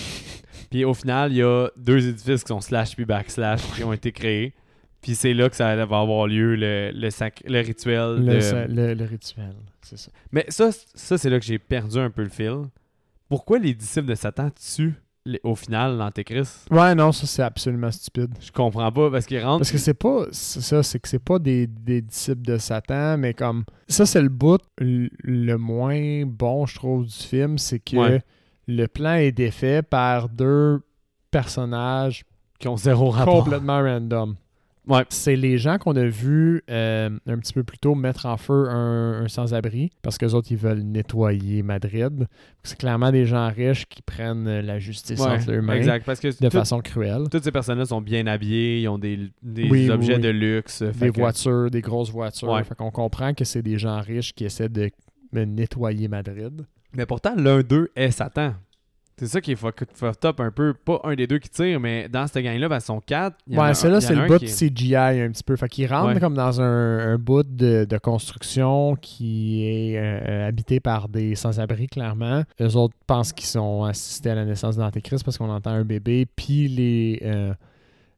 Puis au final, il y a deux édifices qui sont slash puis backslash qui ont été créés. Puis c'est là que ça va avoir lieu le, le, sac- le rituel. Le, de- le- le rituel, c'est ça. Mais ça, ça c'est là que j'ai perdu un peu le fil. Pourquoi les disciples de Satan tuent les- au final l'Antéchrist? Ouais, non, ça c'est absolument stupide. Je comprends pas parce qu'ils rentrent. Parce que c'est pas ça, c'est que c'est pas des, des disciples de Satan, mais comme ça c'est le bout le moins bon je trouve du film, c'est que Ouais. Le plan est défait par deux personnages qui ont zéro rapport. complètement random. Ouais. C'est les gens qu'on a vus euh, un petit peu plus tôt mettre en feu un, un sans-abri parce que autres ils veulent nettoyer Madrid. C'est clairement des gens riches qui prennent la justice Ouais, entre mains exact. Parce que de tout- façon cruelle. toutes ces personnes-là sont bien habillées, ils ont des, des Oui, oui, objets oui. de luxe. Des que- voitures, des grosses voitures. Ouais. Fait qu'on comprend que c'est des gens riches qui essaient de nettoyer Madrid. Mais pourtant, l'un d'eux est Satan. C'est ça qui est fuck, fucked up un peu. Pas un des deux qui tire, mais dans cette gang-là, ben, ils sont quatre. Il y Ouais, en c'est le bout est- CGI un petit peu. Fait qu'il rentre Ouais. comme dans un, un bout de, de construction qui est euh, habité par des sans-abri, clairement. Eux autres pensent qu'ils sont assistés à la naissance d'Antéchrist parce qu'on entend un bébé. Puis les, euh,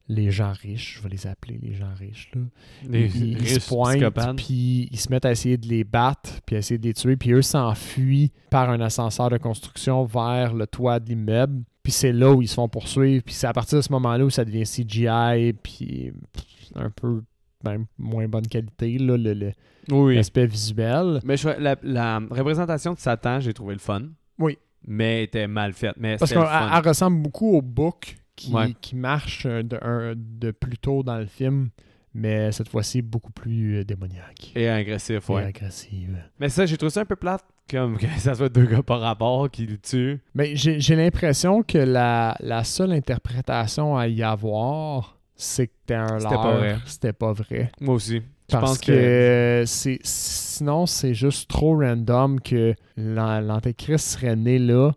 les gens riches, je vais les appeler les gens riches, là. Les ils, se pointent, puis ils se mettent à essayer de les battre, puis à essayer de les tuer, puis eux s'enfuient par un ascenseur de construction vers le toit de l'immeuble. Puis c'est là où ils se font poursuivre, puis c'est à partir de ce moment-là où ça devient CGI, puis un peu ben, moins bonne qualité, là, le- Oui. l'aspect visuel. Mais je- la, la représentation de Satan, j'ai trouvé le fun. Oui. Mais elle était mal faite. Mais Parce qu'elle ressemble beaucoup au book qui, Ouais. qui marche euh, de, plus tôt dans le film, mais cette fois-ci beaucoup plus euh, démoniaque. Et agressif, Et ouais. agressive. Mais ça, j'ai trouvé ça un peu plate, comme que ça soit deux gars par rapport qui le tuent. Mais j'ai l'impression que la, la seule interprétation à y avoir, c'est que c'était un C'était pas vrai. C'était pas vrai. Moi aussi. Je Parce pense que, que. sinon, c'est juste trop random que l'an- l'Antéchrist serait né là,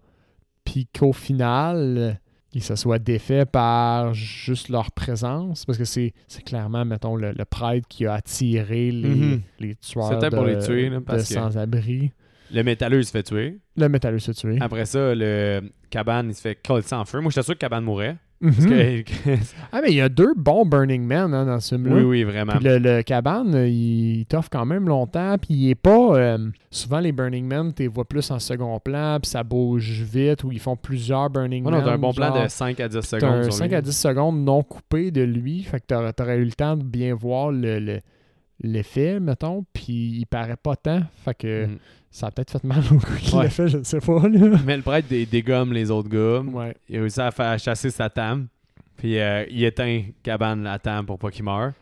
puis qu'au final, il se soit défait par juste leur présence. Parce que c'est clairement, mettons, le, le prêtre qui a attiré les, Mhm. les tueurs C'était de, pour les tuer, là, de parce sans-abri. Le métalleux, se fait tuer. Le métalleux se tuer. Après ça, le cabane, il se fait coller en feu. Moi, j'étais sûr que cabane mourait. Mhm. Que... Ah, mais il y a deux bons Burning Man hein, dans ce film-là. oui, oui, vraiment. Puis le, le cabane, euh, il t'offre quand même longtemps, puis il est pas... euh, souvent, les Burning Man, tu les vois plus en second plan, puis ça bouge vite, ou ils font plusieurs Burning Moi, Man. on a un bon plan de 5 à 10 t'as secondes. un sur 5 lui. à 10 secondes non coupé de lui, fait que t'aurais, t'aurais eu le temps de bien voir le, le- l'effet, mettons, puis il paraît pas tant, fait que Mhm. ça a peut-être fait mal au coup qu'il Ouais. l'a fait, je ne sais pas, là. Mais le prêtre dé- dégomme les autres gars. Ouais, Il réussit à faire chasser sa tame. Puis euh, il éteint cabane la tame pour pas qu'il meure.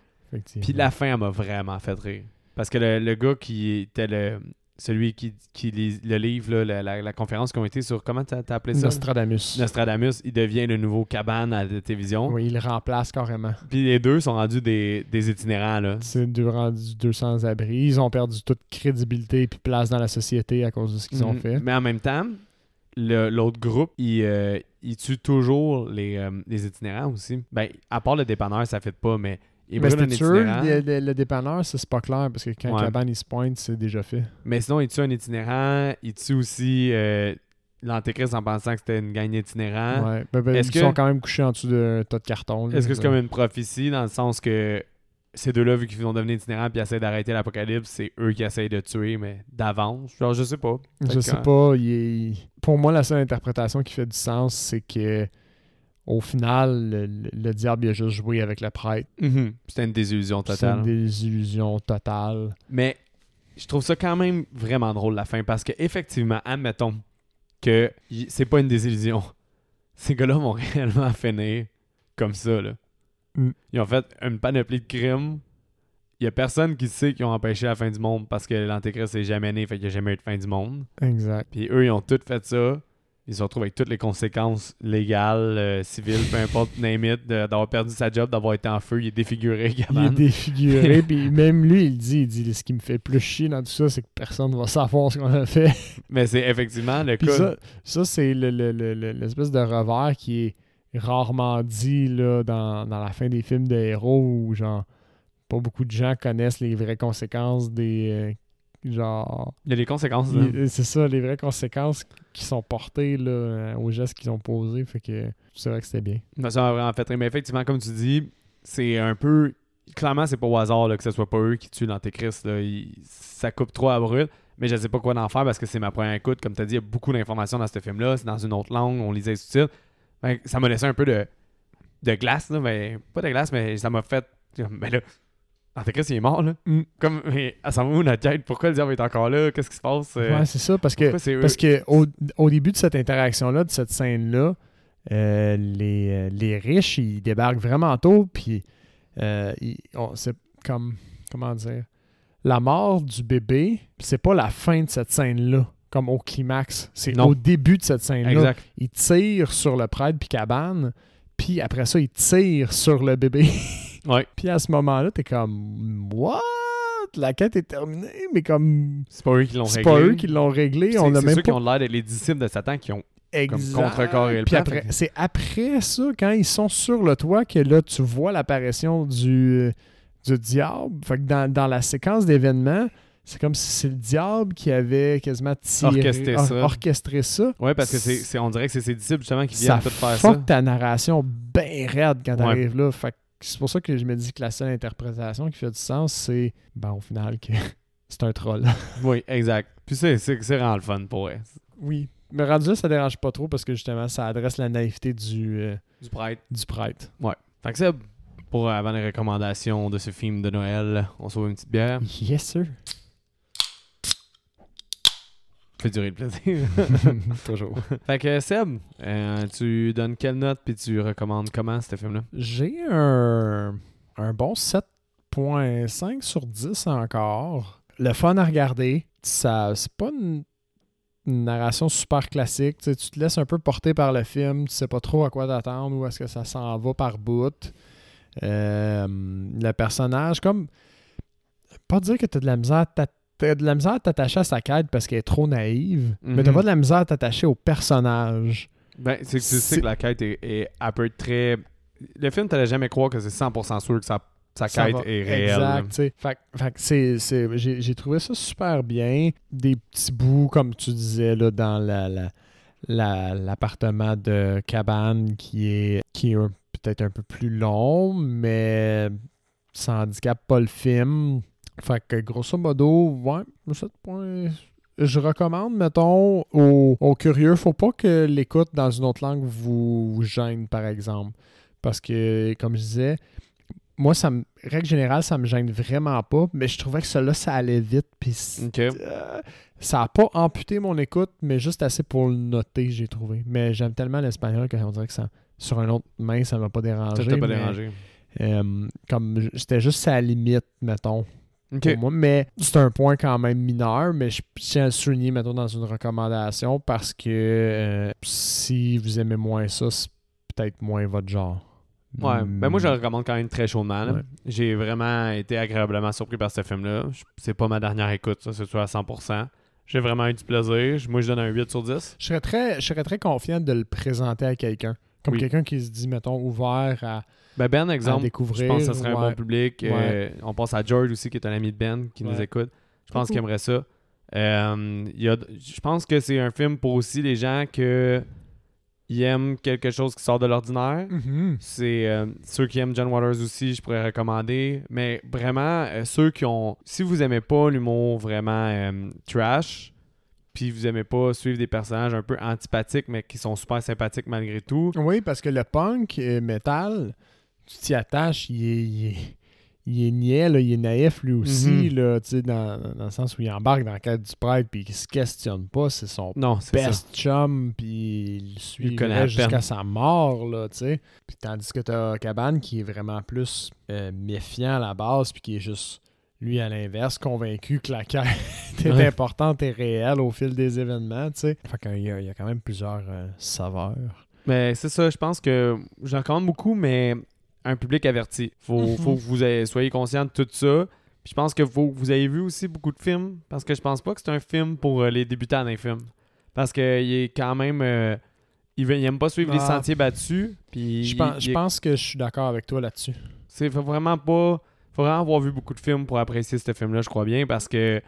Puis la fin, elle m'a vraiment fait rire. Parce que le, le gars qui était le, celui qui, qui lit le livre, là, la, la- la conférence qui ont été sur, comment t'as t'as appelé ça? Nostradamus. Nostradamus, il devient le nouveau cabane à la télévision. Oui, il le remplace carrément. Puis les deux sont rendus des, des itinérants. Là. C'est deux rendus 200 abris. Ils ont perdu toute crédibilité puis place dans la société à cause de ce qu'ils ont Mhm. fait. Mais en même temps, l'autre groupe, il, euh, il tue toujours les, euh, les itinérants aussi. Ben, à part le dépanneur, ça fait pas, mais il Mais c'était sûr, le, le- le dépanneur, ça, c'est pas clair parce que quand Ouais. Caban il se pointe, c'est déjà fait. Mais sinon, il tue un itinérant. Il tue aussi euh, l'Antéchrist en pensant que c'était une gang d'itinérants. Ouais. Ben, ben, Est-ce ils que- sont quand même couchés en dessous d'un tas de carton. là. Est-ce que c'est comme une prophétie dans le sens que ces deux-là, vu qu'ils vont devenir itinérants puis essaient d'arrêter l'apocalypse, c'est eux qui essayent de tuer, mais d'avance? Genre, je sais pas. Je sais pas. il est- Pour moi, la seule interprétation qui fait du sens, c'est que au final, le, le- le diable a juste joué avec le prêtre. Mhm. C'était une désillusion totale. une désillusion totale. Mais je trouve ça quand même vraiment drôle la fin parce que effectivement, admettons que c'est pas une désillusion. Ces gars-là vont réellement finir comme ça. Là. Mm. Ils ont fait une panoplie de crimes. Il y a personne qui sait qu'ils ont empêché la fin du monde parce que l'Antéchrist n'est jamais né, fait qu'il n'y a jamais eu de fin du monde. Exact. Puis eux, ils ont tout fait ça. Ils se retrouvent avec toutes les conséquences légales, euh, civiles, peu importe, name it, d'avoir perdu sa job, d'avoir été en feu. Il est défiguré, Il est défiguré, puis même lui, il dit, il dit, ce qui me fait plus chier dans tout ça, c'est que personne ne va savoir ce qu'on a fait. Mais c'est effectivement le cas. ça, ça c'est le- le- le- le- l'espèce de revers qui est rarement dit là, dans, dans la fin des films de héros où genre pas beaucoup de gens connaissent les vraies conséquences des euh, genre Il y a des conséquences. il- c'est ça les vraies conséquences qui sont portées là, euh, aux gestes qu'ils ont posés fait que c'est vrai que c'était bien Ça m'a vraiment fait rire. Mais effectivement, comme tu dis, c'est un peu. Clairement, c'est pas au hasard là, que ce soit pas eux qui tuent l'Antéchrist. là. Il- Ça coupe trop à brûle. Mais je sais pas quoi en faire parce que c'est ma première écoute. Comme tu as dit, il y a beaucoup d'informations dans ce film-là. C'est dans une autre langue. On lisait les sous-titres. Que ça m'a laissé un peu de, de glace. Là, mais, pas de glace, mais ça m'a fait. Mais là, l'Antéchrist, il est mort. Là. Mm. Comme, mais, ça va où notre tête Pourquoi le diable est encore là? Qu'est-ce qui se passe? Euh, ouais c'est ça parce que Parce que au, au début de cette interaction-là, de cette scène-là, euh, les, euh, les riches, ils débarquent vraiment tôt, puis euh, c'est comme, comment dire, la mort du bébé, c'est pas la fin de cette scène-là, comme au climax. C'est au début de cette scène-là. Ils tirent sur le prêtre puis cabane, puis après ça, ils tirent sur le bébé. Ouais. puis à ce moment-là, t'es comme, what? La quête est terminée, mais comme, C'est pas eux qui l'ont c'est réglé. pas eux qui l'ont réglé. On C'est a c'est même ceux pas qui ont l'air d'être les disciples de Satan qui ont comme Exact. contrecarrer le Puis après, c'est après ça, quand ils sont sur le toit, que là, tu vois l'apparition du, du diable. Fait que dans, dans la séquence d'événements, c'est comme si c'est le diable qui avait quasiment tiré, Orchestré or- ça. orchestré ça. Ouais, parce que c'est, c'est- on dirait que c'est ses disciples justement qui Ça viennent tout faire fuck ça. ta narration bien raide quand Ouais. t'arrives là. Fait que c'est pour ça que je me dis que la seule interprétation qui fait du sens, c'est, ben, au final, que c'est un troll. Oui, exact. Puis c'est, c'est, c'est vraiment le fun pour elle. Oui. Mais rendu là, ça dérange pas trop parce que justement, ça adresse la naïveté du, euh, Du prêtre. du prêtre. Fait que ça, pour euh, avant les recommandations de ce film de Noël, on sauve une petite bière. Yes, sir. Fait durer le plaisir. Toujours. fait que Seb, euh, tu donnes quelle note puis tu recommandes comment ce film-là? J'ai un, un bon 7.5 sur 10 encore. Le fun à regarder. Ça, c'est pas une, une narration super classique. Tu, tu te laisses un peu porter par le film. Tu sais pas trop à quoi t'attendre ou est-ce que ça s'en va par bout. Euh, le personnage, comme. Pas dire que t'as de la misère à t'as de la misère à t'attacher à sa quête parce qu'elle est trop naïve, mais t'as Mhm. pas de la misère à t'attacher au personnage. Ben, c'est que tu sais que la quête est, est à peu très. Le film, t'allais jamais croire que c'est 100% sûr que sa, quête est réelle. Exact, j'ai, j'ai trouvé ça super bien. Des petits bouts, comme tu disais, là, dans la, la- la- l'appartement de cabane qui est, qui est un- peut-être un peu plus long, mais ça handicape pas le film. Fait que grosso modo, ouais, 7 points. Je recommande, mettons, aux, aux curieux, faut pas que l'écoute dans une autre langue vous, gêne, par exemple. Parce que, comme je disais, moi, ça me, règle générale, ça me gêne vraiment pas, mais je trouvais que cela, ça allait vite, puis euh, ça a pas amputé mon écoute, mais juste assez pour le noter, j'ai trouvé. Mais j'aime tellement l'espagnol qu'on dirait que ça, sur un autre main, ça m'a pas dérangé. Ça t'a pas mais, dérangé. euh, comme c'était juste sa limite, mettons, Pour moi. Mais c'est un point quand même mineur, mais je tiens à le souligner, mettons, dans une recommandation parce que euh, si vous aimez moins ça, c'est peut-être moins votre genre. Ouais, ben moi je le Mm. recommande quand même très chaudement. Ouais. J'ai vraiment été agréablement surpris par ce film-là. C'est pas ma dernière écoute, ça, c'est sûr à 100%. J'ai vraiment eu du plaisir. Moi je donne un 8 sur 10. Je serais très, je serais très confiant de le présenter à quelqu'un. Comme Oui. quelqu'un qui se dit, mettons, ouvert à, Ben Ben, à exemple, découvrir. je pense que ce serait un bon public. Euh, on pense à George aussi, qui est un ami de Ben, qui nous écoute. Je pense qu'il aimerait ça. Euh, il y a- je pense que c'est un film pour aussi les gens que ils aiment quelque chose qui sort de l'ordinaire. Mhm. C'est euh, ceux qui aiment John Waters aussi, je pourrais recommander. Mais vraiment, euh, ceux qui ont. Si vous aimez pas l'humour vraiment euh, trash, puis vous aimez pas suivre des personnages un peu antipathiques, mais qui sont super sympathiques malgré tout. Oui, parce que le punk metal, tu t'y attaches, il est, il est, il est niais, là, il est naïf lui aussi, Mhm. là, tu sais, dans, dans le sens où il embarque dans la quête du prêtre puis il se questionne pas, c'est son Non, ça. best chum, puis il le suivrait jusqu'à sa mort, là, tu sais. Puis tandis que t'as Cabane qui est vraiment plus euh, méfiant à la base, puis qui est juste, lui, à l'inverse, convaincu que la quête est Ouais. importante et réelle au fil des événements, tu sais. Fait qu'il y, y a quand même plusieurs euh, saveurs. Mais c'est ça, je pense que j'en recommande beaucoup, mais un public averti. Faut, Mhm. faut que vous ayez- soyez conscient de tout ça. Puis je pense que que vous ayez vu aussi beaucoup de films, parce que je pense pas que c'est un film pour euh, les débutants d'un film. Parce qu'il est quand même. euh, il, il aime pas suivre les sentiers battus. Puis Je pense, je est- pense que je suis d'accord avec toi là-dessus. C'est faut vraiment pas. Faut vraiment avoir vu beaucoup de films pour apprécier ce film-là, je crois bien, parce que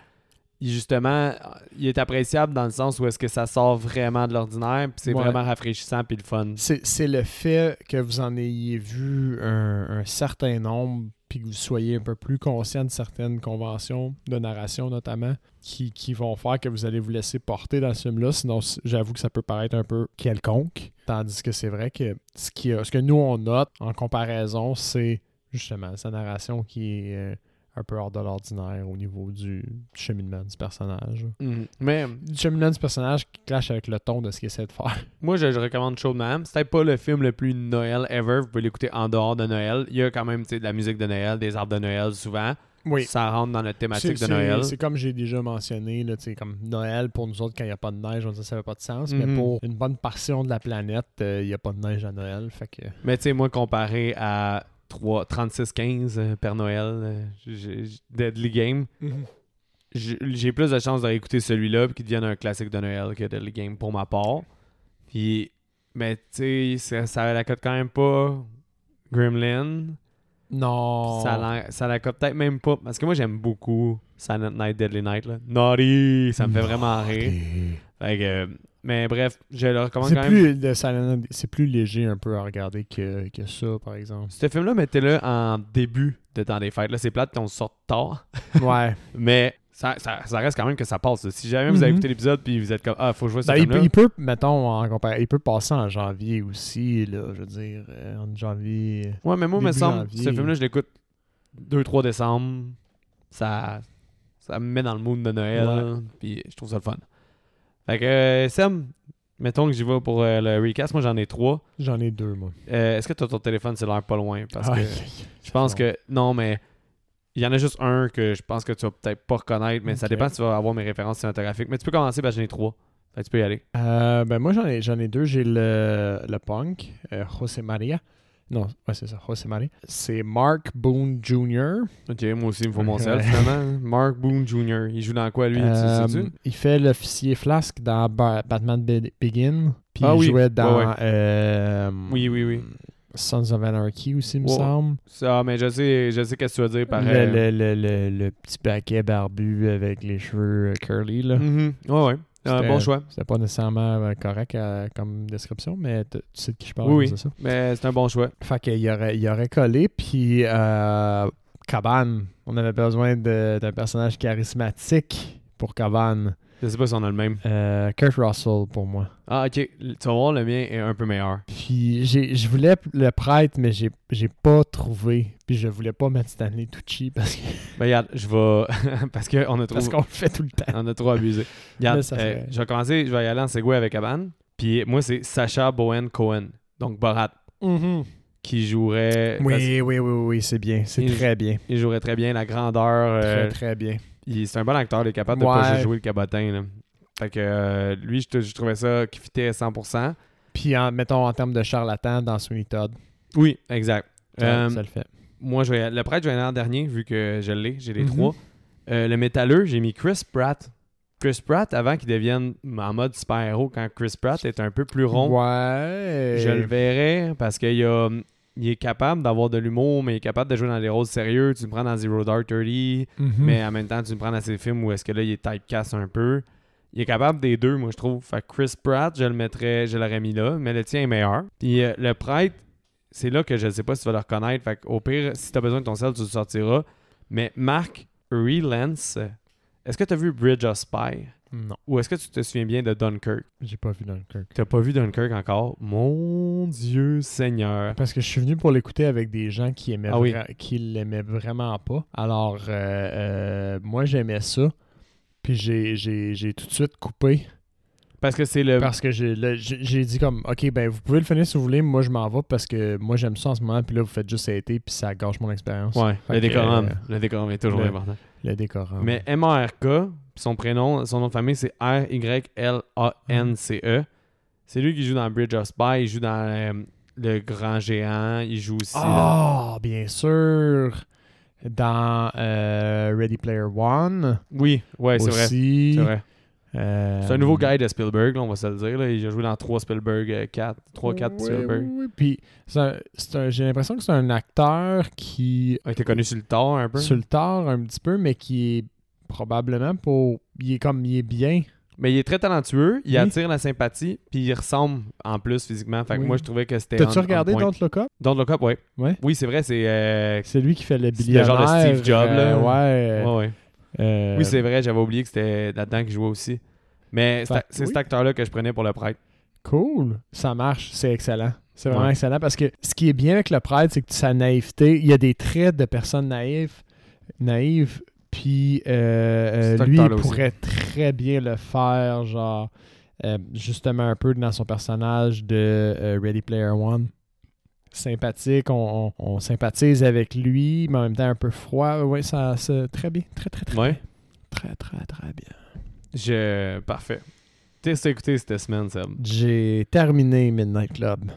justement, il est appréciable dans le sens où est-ce que ça sort vraiment de l'ordinaire, puis c'est Ouais. vraiment rafraîchissant puis le fun. C'est c'est le fait que vous en ayez vu un, un certain nombre, puis que vous soyez un peu plus conscient de certaines conventions de narration notamment, qui, qui vont faire que vous allez vous laisser porter dans ce film-là. Sinon, j'avoue que ça peut paraître un peu quelconque. Tandis que c'est vrai que ce, qui ce que nous, on note en comparaison, c'est justement sa narration qui est euh, un peu hors de l'ordinaire au niveau du, du cheminement du personnage. Mhm. Mais Du cheminement du personnage qui clash avec le ton de ce qu'il essaie de faire. moi, je, je recommande chaudement. C'est peut-être pas le film le plus Noël ever. Vous pouvez l'écouter en dehors de Noël. Il y a quand même de la musique de Noël, des arbres de Noël souvent. Oui. Ça rentre dans notre thématique de Noël. C'est comme j'ai déjà mentionné, là, comme Noël pour nous autres, quand il n'y a pas de neige, on dit que ça fait pas de sens. Mhm. Mais pour une bonne portion de la planète, euh, il n'y a pas de neige à Noël. Fait que. Mais tu sais, moi, comparé à 3 36-15 euh, Père Noël, euh, Deadly Game, j'ai j'ai plus de chances de réécouter celui-là puis qu'il devienne un classique de Noël que Deadly Game pour ma part. Puis, mais tu sais, ça, ça la cote quand même pas Gremlin. Non. Ça, la, ça la cote peut-être même pas. Parce que moi, j'aime beaucoup Silent Night, Deadly Night. Là. Naughty! Ça me fait vraiment rire. Fait que, euh, mais bref, je le recommande quand même. plus, Night, c'est plus léger un peu à regarder que, que ça, par exemple. Ce film-là, mettez-le en début de temps des fêtes. Là, c'est plate qu'on sort tard. Ouais. Mais ça, ça, ça reste quand même que ça passe. Si jamais vous avez Mhm. écouté l'épisode puis vous êtes comme Ah, faut vois ce Ben, il, peut, il peut, mettons, en compar- il peut passer en janvier aussi, là, je veux dire, euh, en janvier. Ouais, mais moi, me semble, ce film-là, je l'écoute 2-3 décembre. Ça, ça me met dans le mood de Noël. Puis je trouve ça le fun. Fait que, euh, Sam, mettons que j'y vais pour euh, le recast. Moi, j'en ai 3. J'en ai deux, moi. Est-ce que tu as ton téléphone cellulaire pas loin? Parce que je pense que. Non, mais. Il y en a juste un que je pense que tu vas peut-être pas reconnaître, mais ça dépend si tu vas avoir mes références cinématographiques. Mais tu peux commencer parce que j'en ai trois. Fait que tu peux y aller. Euh, ben moi, j'en ai, j'en ai deux. J'ai le, le punk, euh, José Maria. Non, ouais, c'est ça, José Maria. C'est Mark Boone Jr. Ok, moi aussi, il me faut mon sel finalement. Mark Boone Jr. Il joue dans quoi lui? Tu Euh, il fait l'officier Flask dans Ba- Batman Be- Begin. Puis Ah il oui, jouait dans ouais, ouais. euh, Oui, oui, oui. Sons of Anarchy aussi, il me semble. Ça, mais je sais, je sais qu'est-ce que tu veux dire par. Le, euh, le, le, le, le petit paquet barbu avec les cheveux curly. Là. Ouais, ouais. Un bon choix. C'était pas nécessairement euh, correct euh, comme description, mais tu sais de qui je parle. Oui, ça. Mais c'est un bon choix. Fait qu'il aurait, il aurait collé, puis euh, Cabane, on avait besoin d'un personnage charismatique pour Cabane. Je sais pas si on a le même. Euh, Kurt Russell pour moi. Ah, ok. Tu vas voir, le mien est un peu meilleur. Puis je voulais le prêtre, mais j'ai j'ai pas trouvé. Puis je voulais pas mettre Stanley Tucci parce que- Ben, regarde, je vais. parce qu'on a trop. parce qu'on le fait tout le temps. On a trop abusé. Regarde, euh, je vais commencer, je vais y aller en segway avec Aban. Puis moi, c'est Sacha Bowen Cohen. Donc Borat, qui jouerait. Oui, oui, oui, oui, c'est bien. C'est Il- très bien. Il jouerait très bien la grandeur. euh, Très, très bien. C'est un bon acteur, il est capable de Ouais. jouer le cabotin. Là. Fait que euh, lui, je, trouvais ça qui fitait 100%. Puis, en, mettons, en termes de charlatan, dans Sweeney Todd, Oui, exact. ça, Euh, ça le fait. moi, je vais, le prêtre, je vais aller en dernier, vu que je l'ai. J'ai les Mhm. trois. Euh, le métalleux, j'ai mis Chris Pratt. Chris Pratt, avant qu'il devienne en mode super-héros, quand Chris Pratt est un peu plus rond, Ouais. je le verrais parce qu'il a- il est capable d'avoir de l'humour, mais il est capable de jouer dans des rôles sérieux. Tu me prends dans Zero Dark Thirty, Mhm. mais en même temps, tu me prends dans ces films où est-ce que là, il est typecast un peu. Il est capable des deux, moi, je trouve. Fait que Chris Pratt, je le mettrais, je l'aurais mis là, mais le tien est meilleur. Puis euh, le prêtre, c'est là que je sais pas si tu vas le reconnaître. Fait au pire, si tu as besoin de ton sel, tu le sortiras. Mais Marc Rylance, est-ce que tu as vu Bridge of Spy? Non, Ou est-ce que tu te souviens bien de Dunkirk? j'ai pas vu Dunkirk. T'as pas vu Dunkirk encore? Mon Dieu Seigneur. Parce que je suis venu pour l'écouter avec des gens qui aimaient Ah oui. vra- qui l'aimaient vraiment pas. Alors, euh, euh, moi, j'aimais ça. Puis j'ai- tout de suite coupé. Parce que c'est le. Parce que j'ai dit comme, OK, ben vous pouvez le finir si vous voulez. Moi, je m'en vais parce que moi, j'aime ça en ce moment. Puis là, vous faites juste été. Puis ça gâche mon expérience. Ouais, Fait le décorum. euh, le décorum est toujours le- important. Le décorant. Mais M-A-R-K, puis son prénom, son nom de famille, c'est R-Y-L-A-N-C-E. C'est lui qui joue dans Bridge of Spy, il joue dans euh, Le Grand Géant, il joue aussi. Ah, bien sûr. Dans euh, Ready Player One. Oui, ouais, c'est vrai. aussi. C'est vrai. Euh, C'est un nouveau guy de Spielberg, là, on va se le dire. là. Il a joué dans 3 Spielberg 4. 3-4 Oui, Spielberg. oui, oui. Puis j'ai l'impression que c'est un acteur qui, A été connu sur le tard un peu. sur le tard un petit peu, mais qui est probablement pour. Il est comme. Il est bien. Mais il est très talentueux, il Oui. attire la sympathie, puis il ressemble en plus physiquement. Fait que Oui. moi, je trouvais que c'était. T'as-tu regardé. Don't Look Up? Don't Look Up. Ouais. Oui, c'est vrai, c'est. euh, C'est lui qui fait le C'est le genre de Steve Jobs, là. euh, ouais. ouais, ouais. euh, Oui, c'est vrai, j'avais oublié que c'était là-dedans qu'il jouait aussi. Mais c'est oui. cet acteur-là que je prenais pour le prêtre. Cool. Ça marche. C'est excellent. C'est vraiment Ouais. excellent parce que ce qui est bien avec le prêtre, c'est que sa naïveté, il y a des traits de personnes naïves, naïves, puis euh, euh, lui, il aussi. pourrait très bien le faire, genre, euh, justement un peu dans son personnage de euh, Ready Player One. Sympathique, on, on- on sympathise avec lui, mais en même temps un peu froid. Oui, ça, c'est très bien. Très, très, très, Ouais. très, très, très bien. Je... Parfait. Qu'est-ce que t'as écouté cette semaine, Seb? J'ai terminé Midnight Club.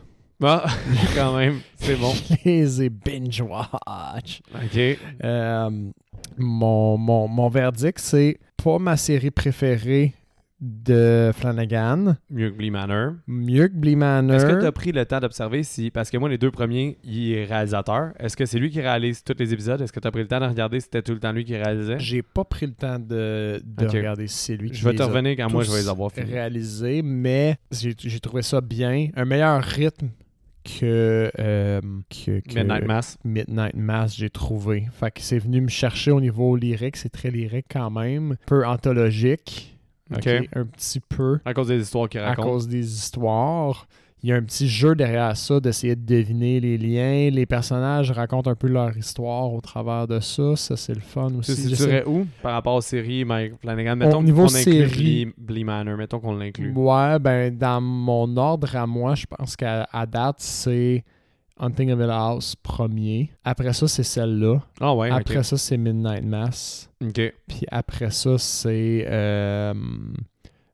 Ah, quand même, c'est bon. Je les ai binge-watch. OK. Euh, mon, mon, mon verdict, c'est pas ma série préférée de Flanagan. Mieux que Blee Manor. Mieux que Blee Manor. Est-ce que tu as pris le temps d'observer si. Parce que moi, les deux premiers, il est réalisateur. Est-ce que c'est lui qui réalise tous les épisodes? Est-ce que tu as pris le temps de regarder si c'était tout le temps lui qui réalisait? J'ai pas pris le temps de, de regarder si c'est lui qui Je vais te revenir quand moi je vais les avoir finis. réalisés, mais j'ai trouvé ça bien. Un meilleur rythme que, euh, que, que Midnight Mass. Midnight Mass, j'ai trouvé. Fait que c'est venu me chercher au niveau lyrique. C'est très lyrique quand même. Peu anthologique. Ok. ok, Un petit peu. À cause des histoires qu'il à raconte. cause des histoires. Il y a un petit jeu derrière ça d'essayer de deviner les liens. Les personnages racontent un peu leur histoire au travers de ça. Ça, c'est le fun Tu aussi. J'essaie- situerais où? Par rapport aux séries Mike Flanagan Mettons niveau qu'on inclut série- Blee, Blee Manor. Mettons qu'on l'inclut. Ouais, ben dans mon ordre à moi, je pense qu'à à date, c'est Hunting of Hill House premier. Après ça, c'est celle-là. Ah ouais, Après ça, c'est Midnight Mass. Ok. Puis après ça, c'est euh,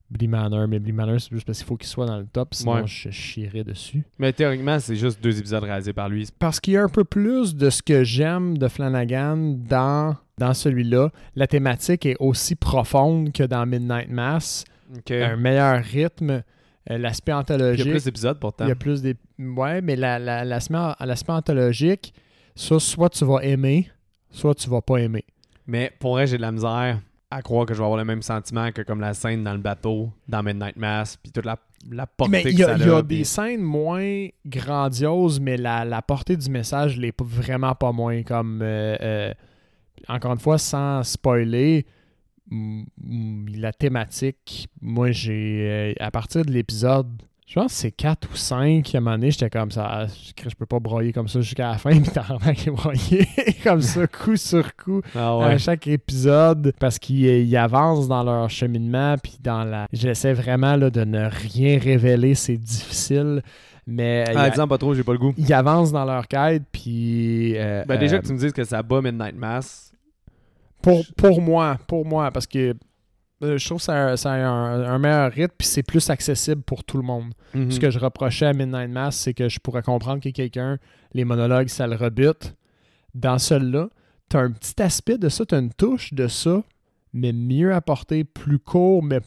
Blee Manor. Mais Blee Manor, c'est juste parce qu'il faut qu'il soit dans le top, sinon Ouais. je chierais dessus. Mais théoriquement, c'est juste deux épisodes réalisés par lui. Parce qu'il y a un peu plus de ce que j'aime de Flanagan dans, dans celui-là. La thématique est aussi profonde que dans Midnight Mass. Un meilleur rythme. euh, L'aspect Il y anthologique. a plus d'épisodes pourtant. Il y a plus des. Ouais, mais la- la- l'aspect l'aspect anthologique, ça, soit tu vas aimer, soit tu vas pas aimer. Mais pour vrai, j'ai de la misère à croire que je vais avoir le même sentiment que comme la scène dans le bateau, dans Midnight Mass, puis toute la, la portée mais que il y a, ça il y a des scènes moins grandioses, mais la, la portée du message l'est vraiment pas moins. Comme, euh, euh, encore une fois, sans spoiler, la thématique, moi, j'ai. euh, à partir de l'épisode. Je pense que c'est 4 ou 5, à un moment donné, j'étais comme ça, ah, je peux pas broyer comme ça jusqu'à la fin, puis t'en as broyer comme ça, coup sur coup, Ah à chaque épisode parce qu'ils euh, avancent dans leur cheminement puis dans la j'essaie vraiment là, de ne rien révéler c'est difficile mais euh, Ah, disons pas trop, j'ai pas le goût. ils avancent dans leur quête puis euh, Ben, déjà euh, que tu me dises que ça bat Midnight Mass, pour, pour moi pour moi parce que je trouve que ça, ça a un, un meilleur rythme puis c'est plus accessible pour tout le monde Mhm. ce que je reprochais à Midnight Mass c'est que je pourrais comprendre que quelqu'un les monologues ça le rebute dans celui-là t'as un petit aspect de ça t'as une touche de ça mais mieux apporté plus court mais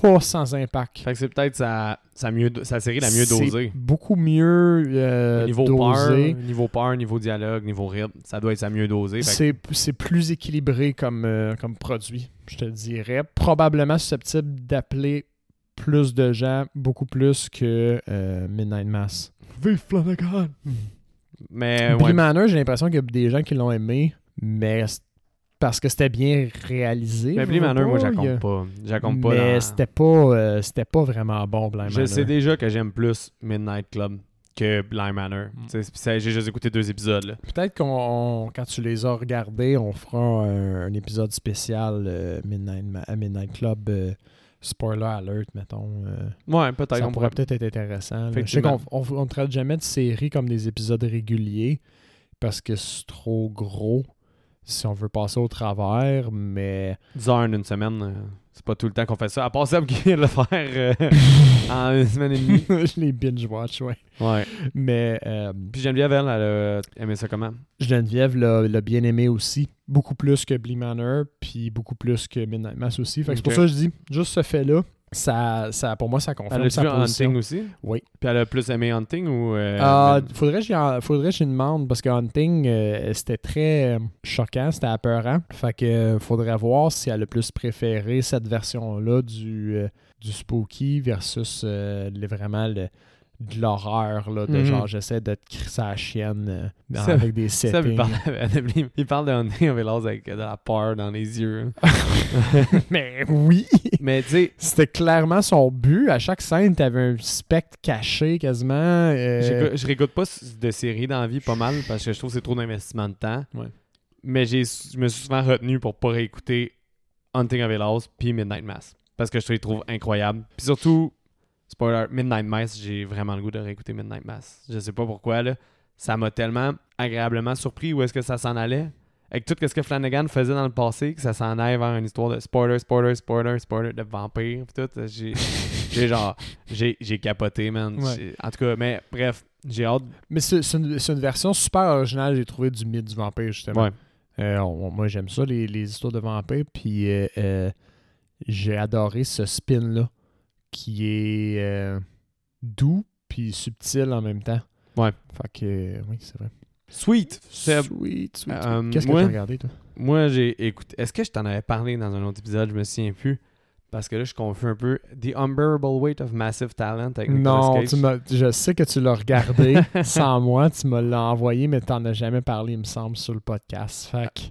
pas sans impact Fait que c'est peut-être sa, sa, mieux, sa série la mieux dosée. beaucoup mieux euh, niveau peur, dosé niveau peur, niveau dialogue, niveau rythme, ça doit être sa mieux dosée. Que- c'est c'est plus équilibré comme, euh, comme produit je te dirais probablement susceptible d'appeler plus de gens beaucoup plus que euh, Midnight Mass Vive Flanagan! Mais Blee ouais, Manor, j'ai l'impression qu'il y a des gens qui l'ont aimé, mais parce que c'était bien réalisé. mais je veux Manor, moi, a- pas. Pas Mais dans- c'était pas, euh, c'était pas vraiment bon, Je Manor. sais déjà que j'aime plus Midnight Club que Blind Manor. Mm. J'ai juste écouté deux épisodes. Là. Peut-être qu'on, quand tu les as regardés, on fera un, un épisode spécial euh, Midnight, Ma- euh, Midnight Club. euh, spoiler alert, mettons. euh, Ouais, peut-être. ça on pourrait peut-être être intéressant. Je sais qu'on on, on traite jamais de séries comme des épisodes réguliers parce que c'est trop gros si on veut passer au travers, mais 10 heures en une semaine, euh, c'est pas tout le temps qu'on fait ça. À part Seb qui vient de le faire euh, en une semaine et demie. je les binge-watch, ouais. Ouais. Mais euh, Puis Geneviève, elle, elle a aimé ça comment? Geneviève l'a bien aimé aussi. Beaucoup plus que Blee Manor, puis beaucoup plus que Midnight Mass aussi. Fait que c'est pour ça que je dis, juste ce fait-là, ça, ça, pour moi, ça Elle confirme a sa. Hunting aussi? Oui. Puis elle a plus aimé Hunting ou... euh, Mid- faudrait que faudrait que demande parce que Hunting, euh, c'était très euh, choquant, c'était apeurant. Fait que euh, faudrait voir si elle a plus préféré cette version-là du, euh, du spooky versus euh, le- vraiment le- de l'horreur, là, de Mhm. genre j'essaie de te crisser à la chienne euh, dans- Ça- avec des settings. il parle, il parle de Hunting of Hill avec de la peur dans les yeux. Mais oui! Mais tu sais, C'était clairement son but. À chaque scène, t'avais un spectre caché quasiment. euh, Je réécoute pas de séries dans la vie pas mal parce que je trouve que c'est trop d'investissement de temps. Ouais. Mais j'ai, je me suis souvent retenu pour pas réécouter Hunting of House puis Midnight Mass parce que je les trouve incroyables. Puis surtout, spoiler, Midnight Mass, j'ai vraiment le goût de réécouter Midnight Mass. Je sais pas pourquoi, là. Ça m'a tellement agréablement surpris où est-ce que ça s'en allait. Avec tout ce que Flanagan faisait dans le passé, que ça s'en aille vers une histoire de spoiler, spoiler, spoiler, spoiler, de vampire, pis tout. J'ai, j'ai genre, j'ai, j'ai capoté, man. Ouais. En tout cas, mais bref, j'ai hâte. Mais c'est c'est une, c'est une version super originale, j'ai trouvé, du mythe du vampire, justement. Ouais. Euh, on- moi, j'aime ça, les, les histoires de vampires. Puis, euh, euh, j'ai adoré ce spin-là qui est euh, doux puis subtil en même temps. Ouais. Fait que, oui, c'est vrai. Sweet. Sweet, sweet. Euh, Qu'est-ce que tu as regardé, toi? Moi, j'ai écouté. Est-ce que je t'en avais parlé dans un autre épisode? Je me souviens plus. Parce que là, je confus un peu. The Unbearable Weight of Massive Talent avec Non, tu je sais que tu l'as regardé sans moi. Tu me l'as envoyé, mais tu n'en as jamais parlé, il me semble, sur le podcast. Fait que,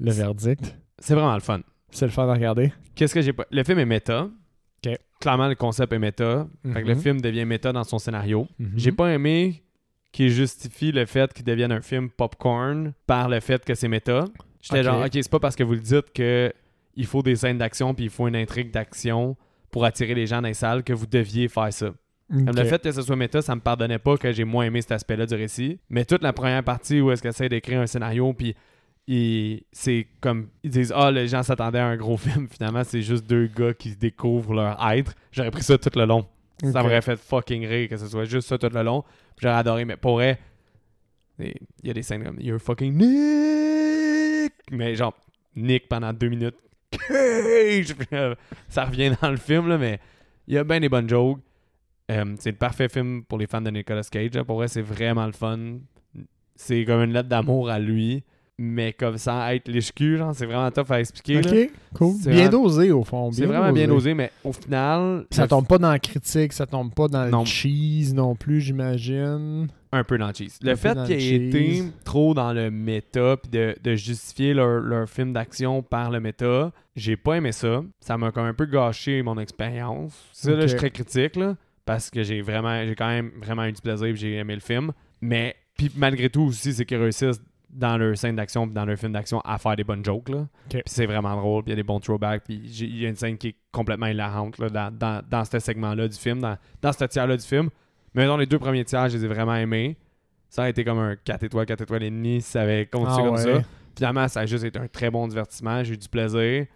le verdict, C'est vraiment le fun. c'est le fun à regarder. Qu'est-ce que j'ai pas? Le film est méta. Clairement, le concept est méta. Fait que le Mhm. film devient méta dans son scénario. Mhm. J'ai pas aimé qu'il justifie le fait qu'il devienne un film popcorn par le fait que c'est méta. J'étais genre, ok, c'est pas parce que vous le dites que il faut des scènes d'action puis il faut une intrigue d'action pour attirer les gens dans les salles que vous deviez faire ça. Comme le fait que ce soit méta, ça me pardonnait pas que j'ai moins aimé cet aspect-là du récit. Mais toute la première partie où est-ce qu'elle essaie d'écrire un scénario, puis c'est comme ils disent ah les gens s'attendaient à un gros film, finalement c'est juste deux gars qui découvrent leur être. J'aurais pris ça tout le long. Ça m'aurait fait fucking rire que ce soit juste ça tout le long. J'aurais adoré, mais pour vrai, il y a des scènes comme You're fucking Nick! Mais genre, Nick pendant deux minutes. Ça revient dans le film, là, mais il y a bien des bonnes jokes. Euh, c'est le parfait film pour les fans de Nicolas Cage. là. Pour vrai, c'est vraiment le fun. C'est comme une lettre d'amour à lui, mais comme sans être liche-cul, genre, c'est vraiment tough à expliquer. là. Ok, cool. C'est Bien vraiment- dosé, au fond. C'est vraiment bien osé, mais au final, Ça le- tombe pas dans la critique, ça tombe pas dans Non. le cheese non plus, j'imagine. un peu dans le cheese. Le Un fait qu'il ait été trop dans le méta puis de, de justifier leur, leur film d'action par le méta, j'ai pas aimé ça. Ça m'a comme un peu gâché mon expérience. Ça, là, je suis très critique, là, parce que j'ai vraiment, j'ai quand même vraiment eu du plaisir et j'ai aimé le film. Mais, puis malgré tout aussi, c'est qu'ils réussissent dans leur scène d'action puis dans leur film d'action à faire des bonnes jokes, là. Puis c'est vraiment drôle, puis il y a des bons throwbacks, puis il y a une scène qui est complètement hilarante, là, dans, dans, dans ce segment-là du film, dans, dans ce tiers-là du film. Mais dans les deux premiers tiers, je les ai vraiment aimés. Ça a été comme un 4 étoiles, 4 étoiles et demi ça avait continué Ah comme ouais. ça. Finalement, ça a juste été un très bon divertissement. J'ai eu du plaisir.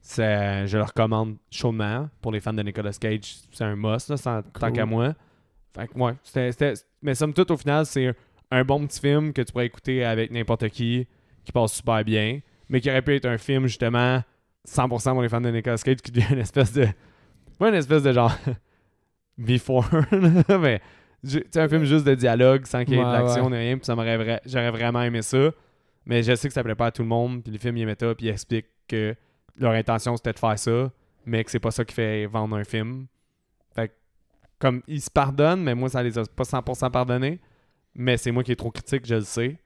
C'est- je le recommande chaudement. Pour les fans de Nicolas Cage, c'est un must, là, sans- tant qu'à moi. Fait que, ouais, c'était- c'était- mais somme toute, au final, c'est un, bon petit film que tu pourrais écouter avec n'importe qui, qui passe super bien, mais qui aurait pu être un film, justement, 100% pour les fans de Nicolas Cage, qui devient une espèce de... Pas une espèce de genre... Before, mais... sais, un film juste de dialogue, sans qu'il y ait Ouais, d'action ouais. ni rien, puis ça m'aurait j'aurais vraiment aimé ça. Mais je sais que ça plaît pas à tout le monde, puis le film, il est méta, puis il explique que leur intention, c'était de faire ça, mais que c'est pas ça qui fait vendre un film. Fait que, comme, ils se pardonnent, mais moi, ça les a pas 100% pardonnés. Mais c'est moi qui est trop critique, je le sais.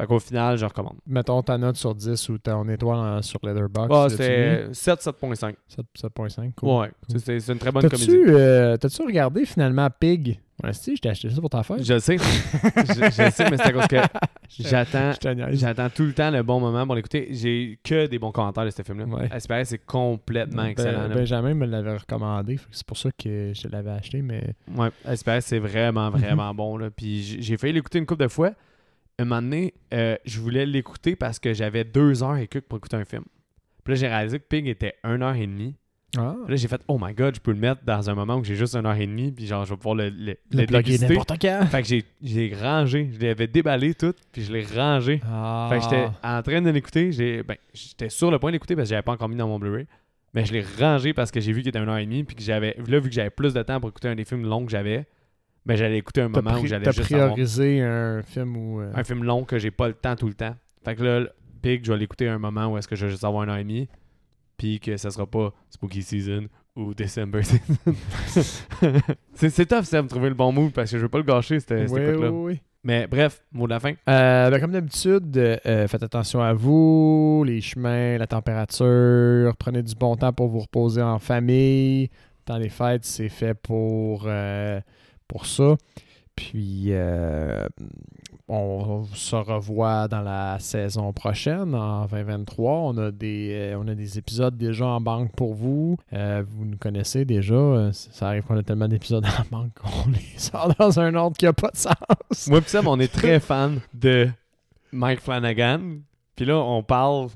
Fait qu'au final, je recommande. Mettons ta note sur 10 ou ton étoile en- sur Letterboxd. Ah, l'as-tu c'est 7, 7.5. mis? 7- 7.5. Cool. Ouais, c'est- c'est c'est une très bonne comédie. T'as-tu euh, t'as-tu regardé finalement Pig? Ouais, si, je t'ai acheté ça pour ta fête. Je le sais. je, je le sais, mais c'est à cause que j'attends je te niaise. J'attends tout le temps le bon moment pour l'écouter. J'ai que des bons commentaires de ce film-là. Ouais. C'est complètement Ben- excellent. là. Benjamin me l'avait recommandé, fait que c'est pour ça que je l'avais acheté, mais Ouais, c'est vraiment, vraiment bon. Là. Puis j- j'ai failli l'écouter une couple de fois. Un moment donné, euh, je voulais l'écouter parce que j'avais deux heures et quelques pour écouter un film. Puis là, j'ai réalisé que Pig était une heure et demie. ah, Puis là, j'ai fait, oh my god, je peux le mettre dans un moment où j'ai juste une heure et demie. Puis genre, je vais pouvoir le, le, le le n'importe quand. Fait que j'ai- rangé. Je l'avais déballé tout. Puis je l'ai rangé. Ah. Fait que j'étais en train de l'écouter. j'ai- Ben, j'étais sur le point de l'écouter parce que j'avais pas encore mis dans mon Blu-ray. Mais je l'ai rangé parce que j'ai vu qu'il était une heure et demie. Puis que j'avais. Là, vu que j'avais plus de temps pour écouter un des films longs que j'avais, ben j'allais écouter un moment où j'allais juste avoir priorisé un film où... euh, un film long que j'ai pas le temps tout le temps. Fait que là, Pig, je vais l'écouter un moment où est-ce que je vais juste avoir une heure et demie. Puis que ça sera pas Spooky Season ou December Season. c'est c'est tough, ça, me trouver le bon move parce que je veux pas le gâcher, cette, cette oui, écoute-là. oui, oui. Mais bref, mot de la fin. Euh, ben, comme d'habitude, euh, faites attention à vous, les chemins, la température. Prenez du bon temps pour vous reposer en famille. Dans les fêtes, c'est fait pour, euh, pour ça. Puis, euh, on se revoit dans la saison prochaine, en 2023. On a des, euh, on a des épisodes déjà en banque pour vous. Euh, vous nous connaissez déjà. Ça arrive qu'on a tellement d'épisodes en banque qu'on les sort dans un ordre qui n'a pas de sens. Moi Sam, on est très fan de Mike Flanagan. Puis là, on parle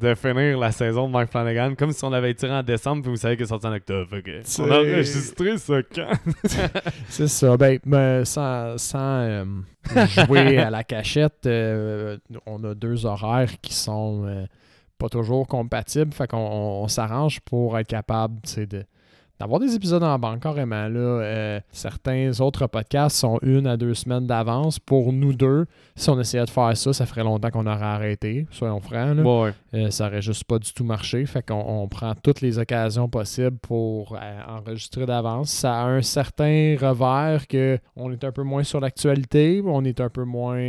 de finir la saison de Mike Flanagan comme si on avait tiré en décembre puis vous savez qu'il est sorti en octobre. C'est- on a enregistré ça quand? C'est ça. Ben, ben, sans, sans, euh, jouer à la cachette, euh, on a deux horaires qui sont euh, pas toujours compatible. Fait qu'on on, s'arrange pour être capable de, d'avoir des épisodes en banque carrément. Là. Euh, certains autres podcasts sont une à deux semaines d'avance. Pour nous deux, si on essayait de faire ça, ça ferait longtemps qu'on aurait arrêté, soyons francs. Là. Euh, ça aurait juste pas du tout marché. Fait qu'on on prend toutes les occasions possibles pour euh, enregistrer d'avance. Ça a un certain revers que on est un peu moins sur l'actualité, on est un peu moins.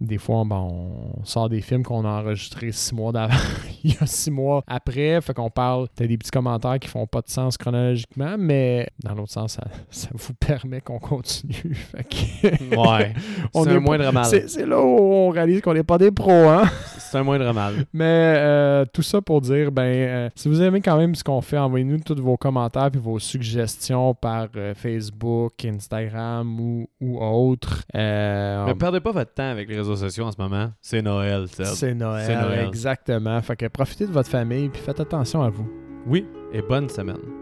des fois, bon, on sort des films qu'on a enregistrés six mois d'avant, il y a six mois après. Fait qu'on parle, t'as des petits commentaires qui font pas de sens chronologique mais dans l'autre sens, ça, vous permet qu'on continue. ouais. c'est un moindre mal. C'est là où on réalise qu'on n'est pas des pros, hein? c'est un moindre mal. Mais euh, tout ça pour dire, ben, euh, si vous aimez quand même ce qu'on fait, envoyez-nous tous vos commentaires et vos suggestions par euh, Facebook, Instagram ou, ou autre. Mais perdez pas votre temps avec les réseaux sociaux en ce moment. C'est Noël, C'est Noël, Noël, exactement. Fait que profitez de votre famille et faites attention à vous. Oui, et bonne semaine.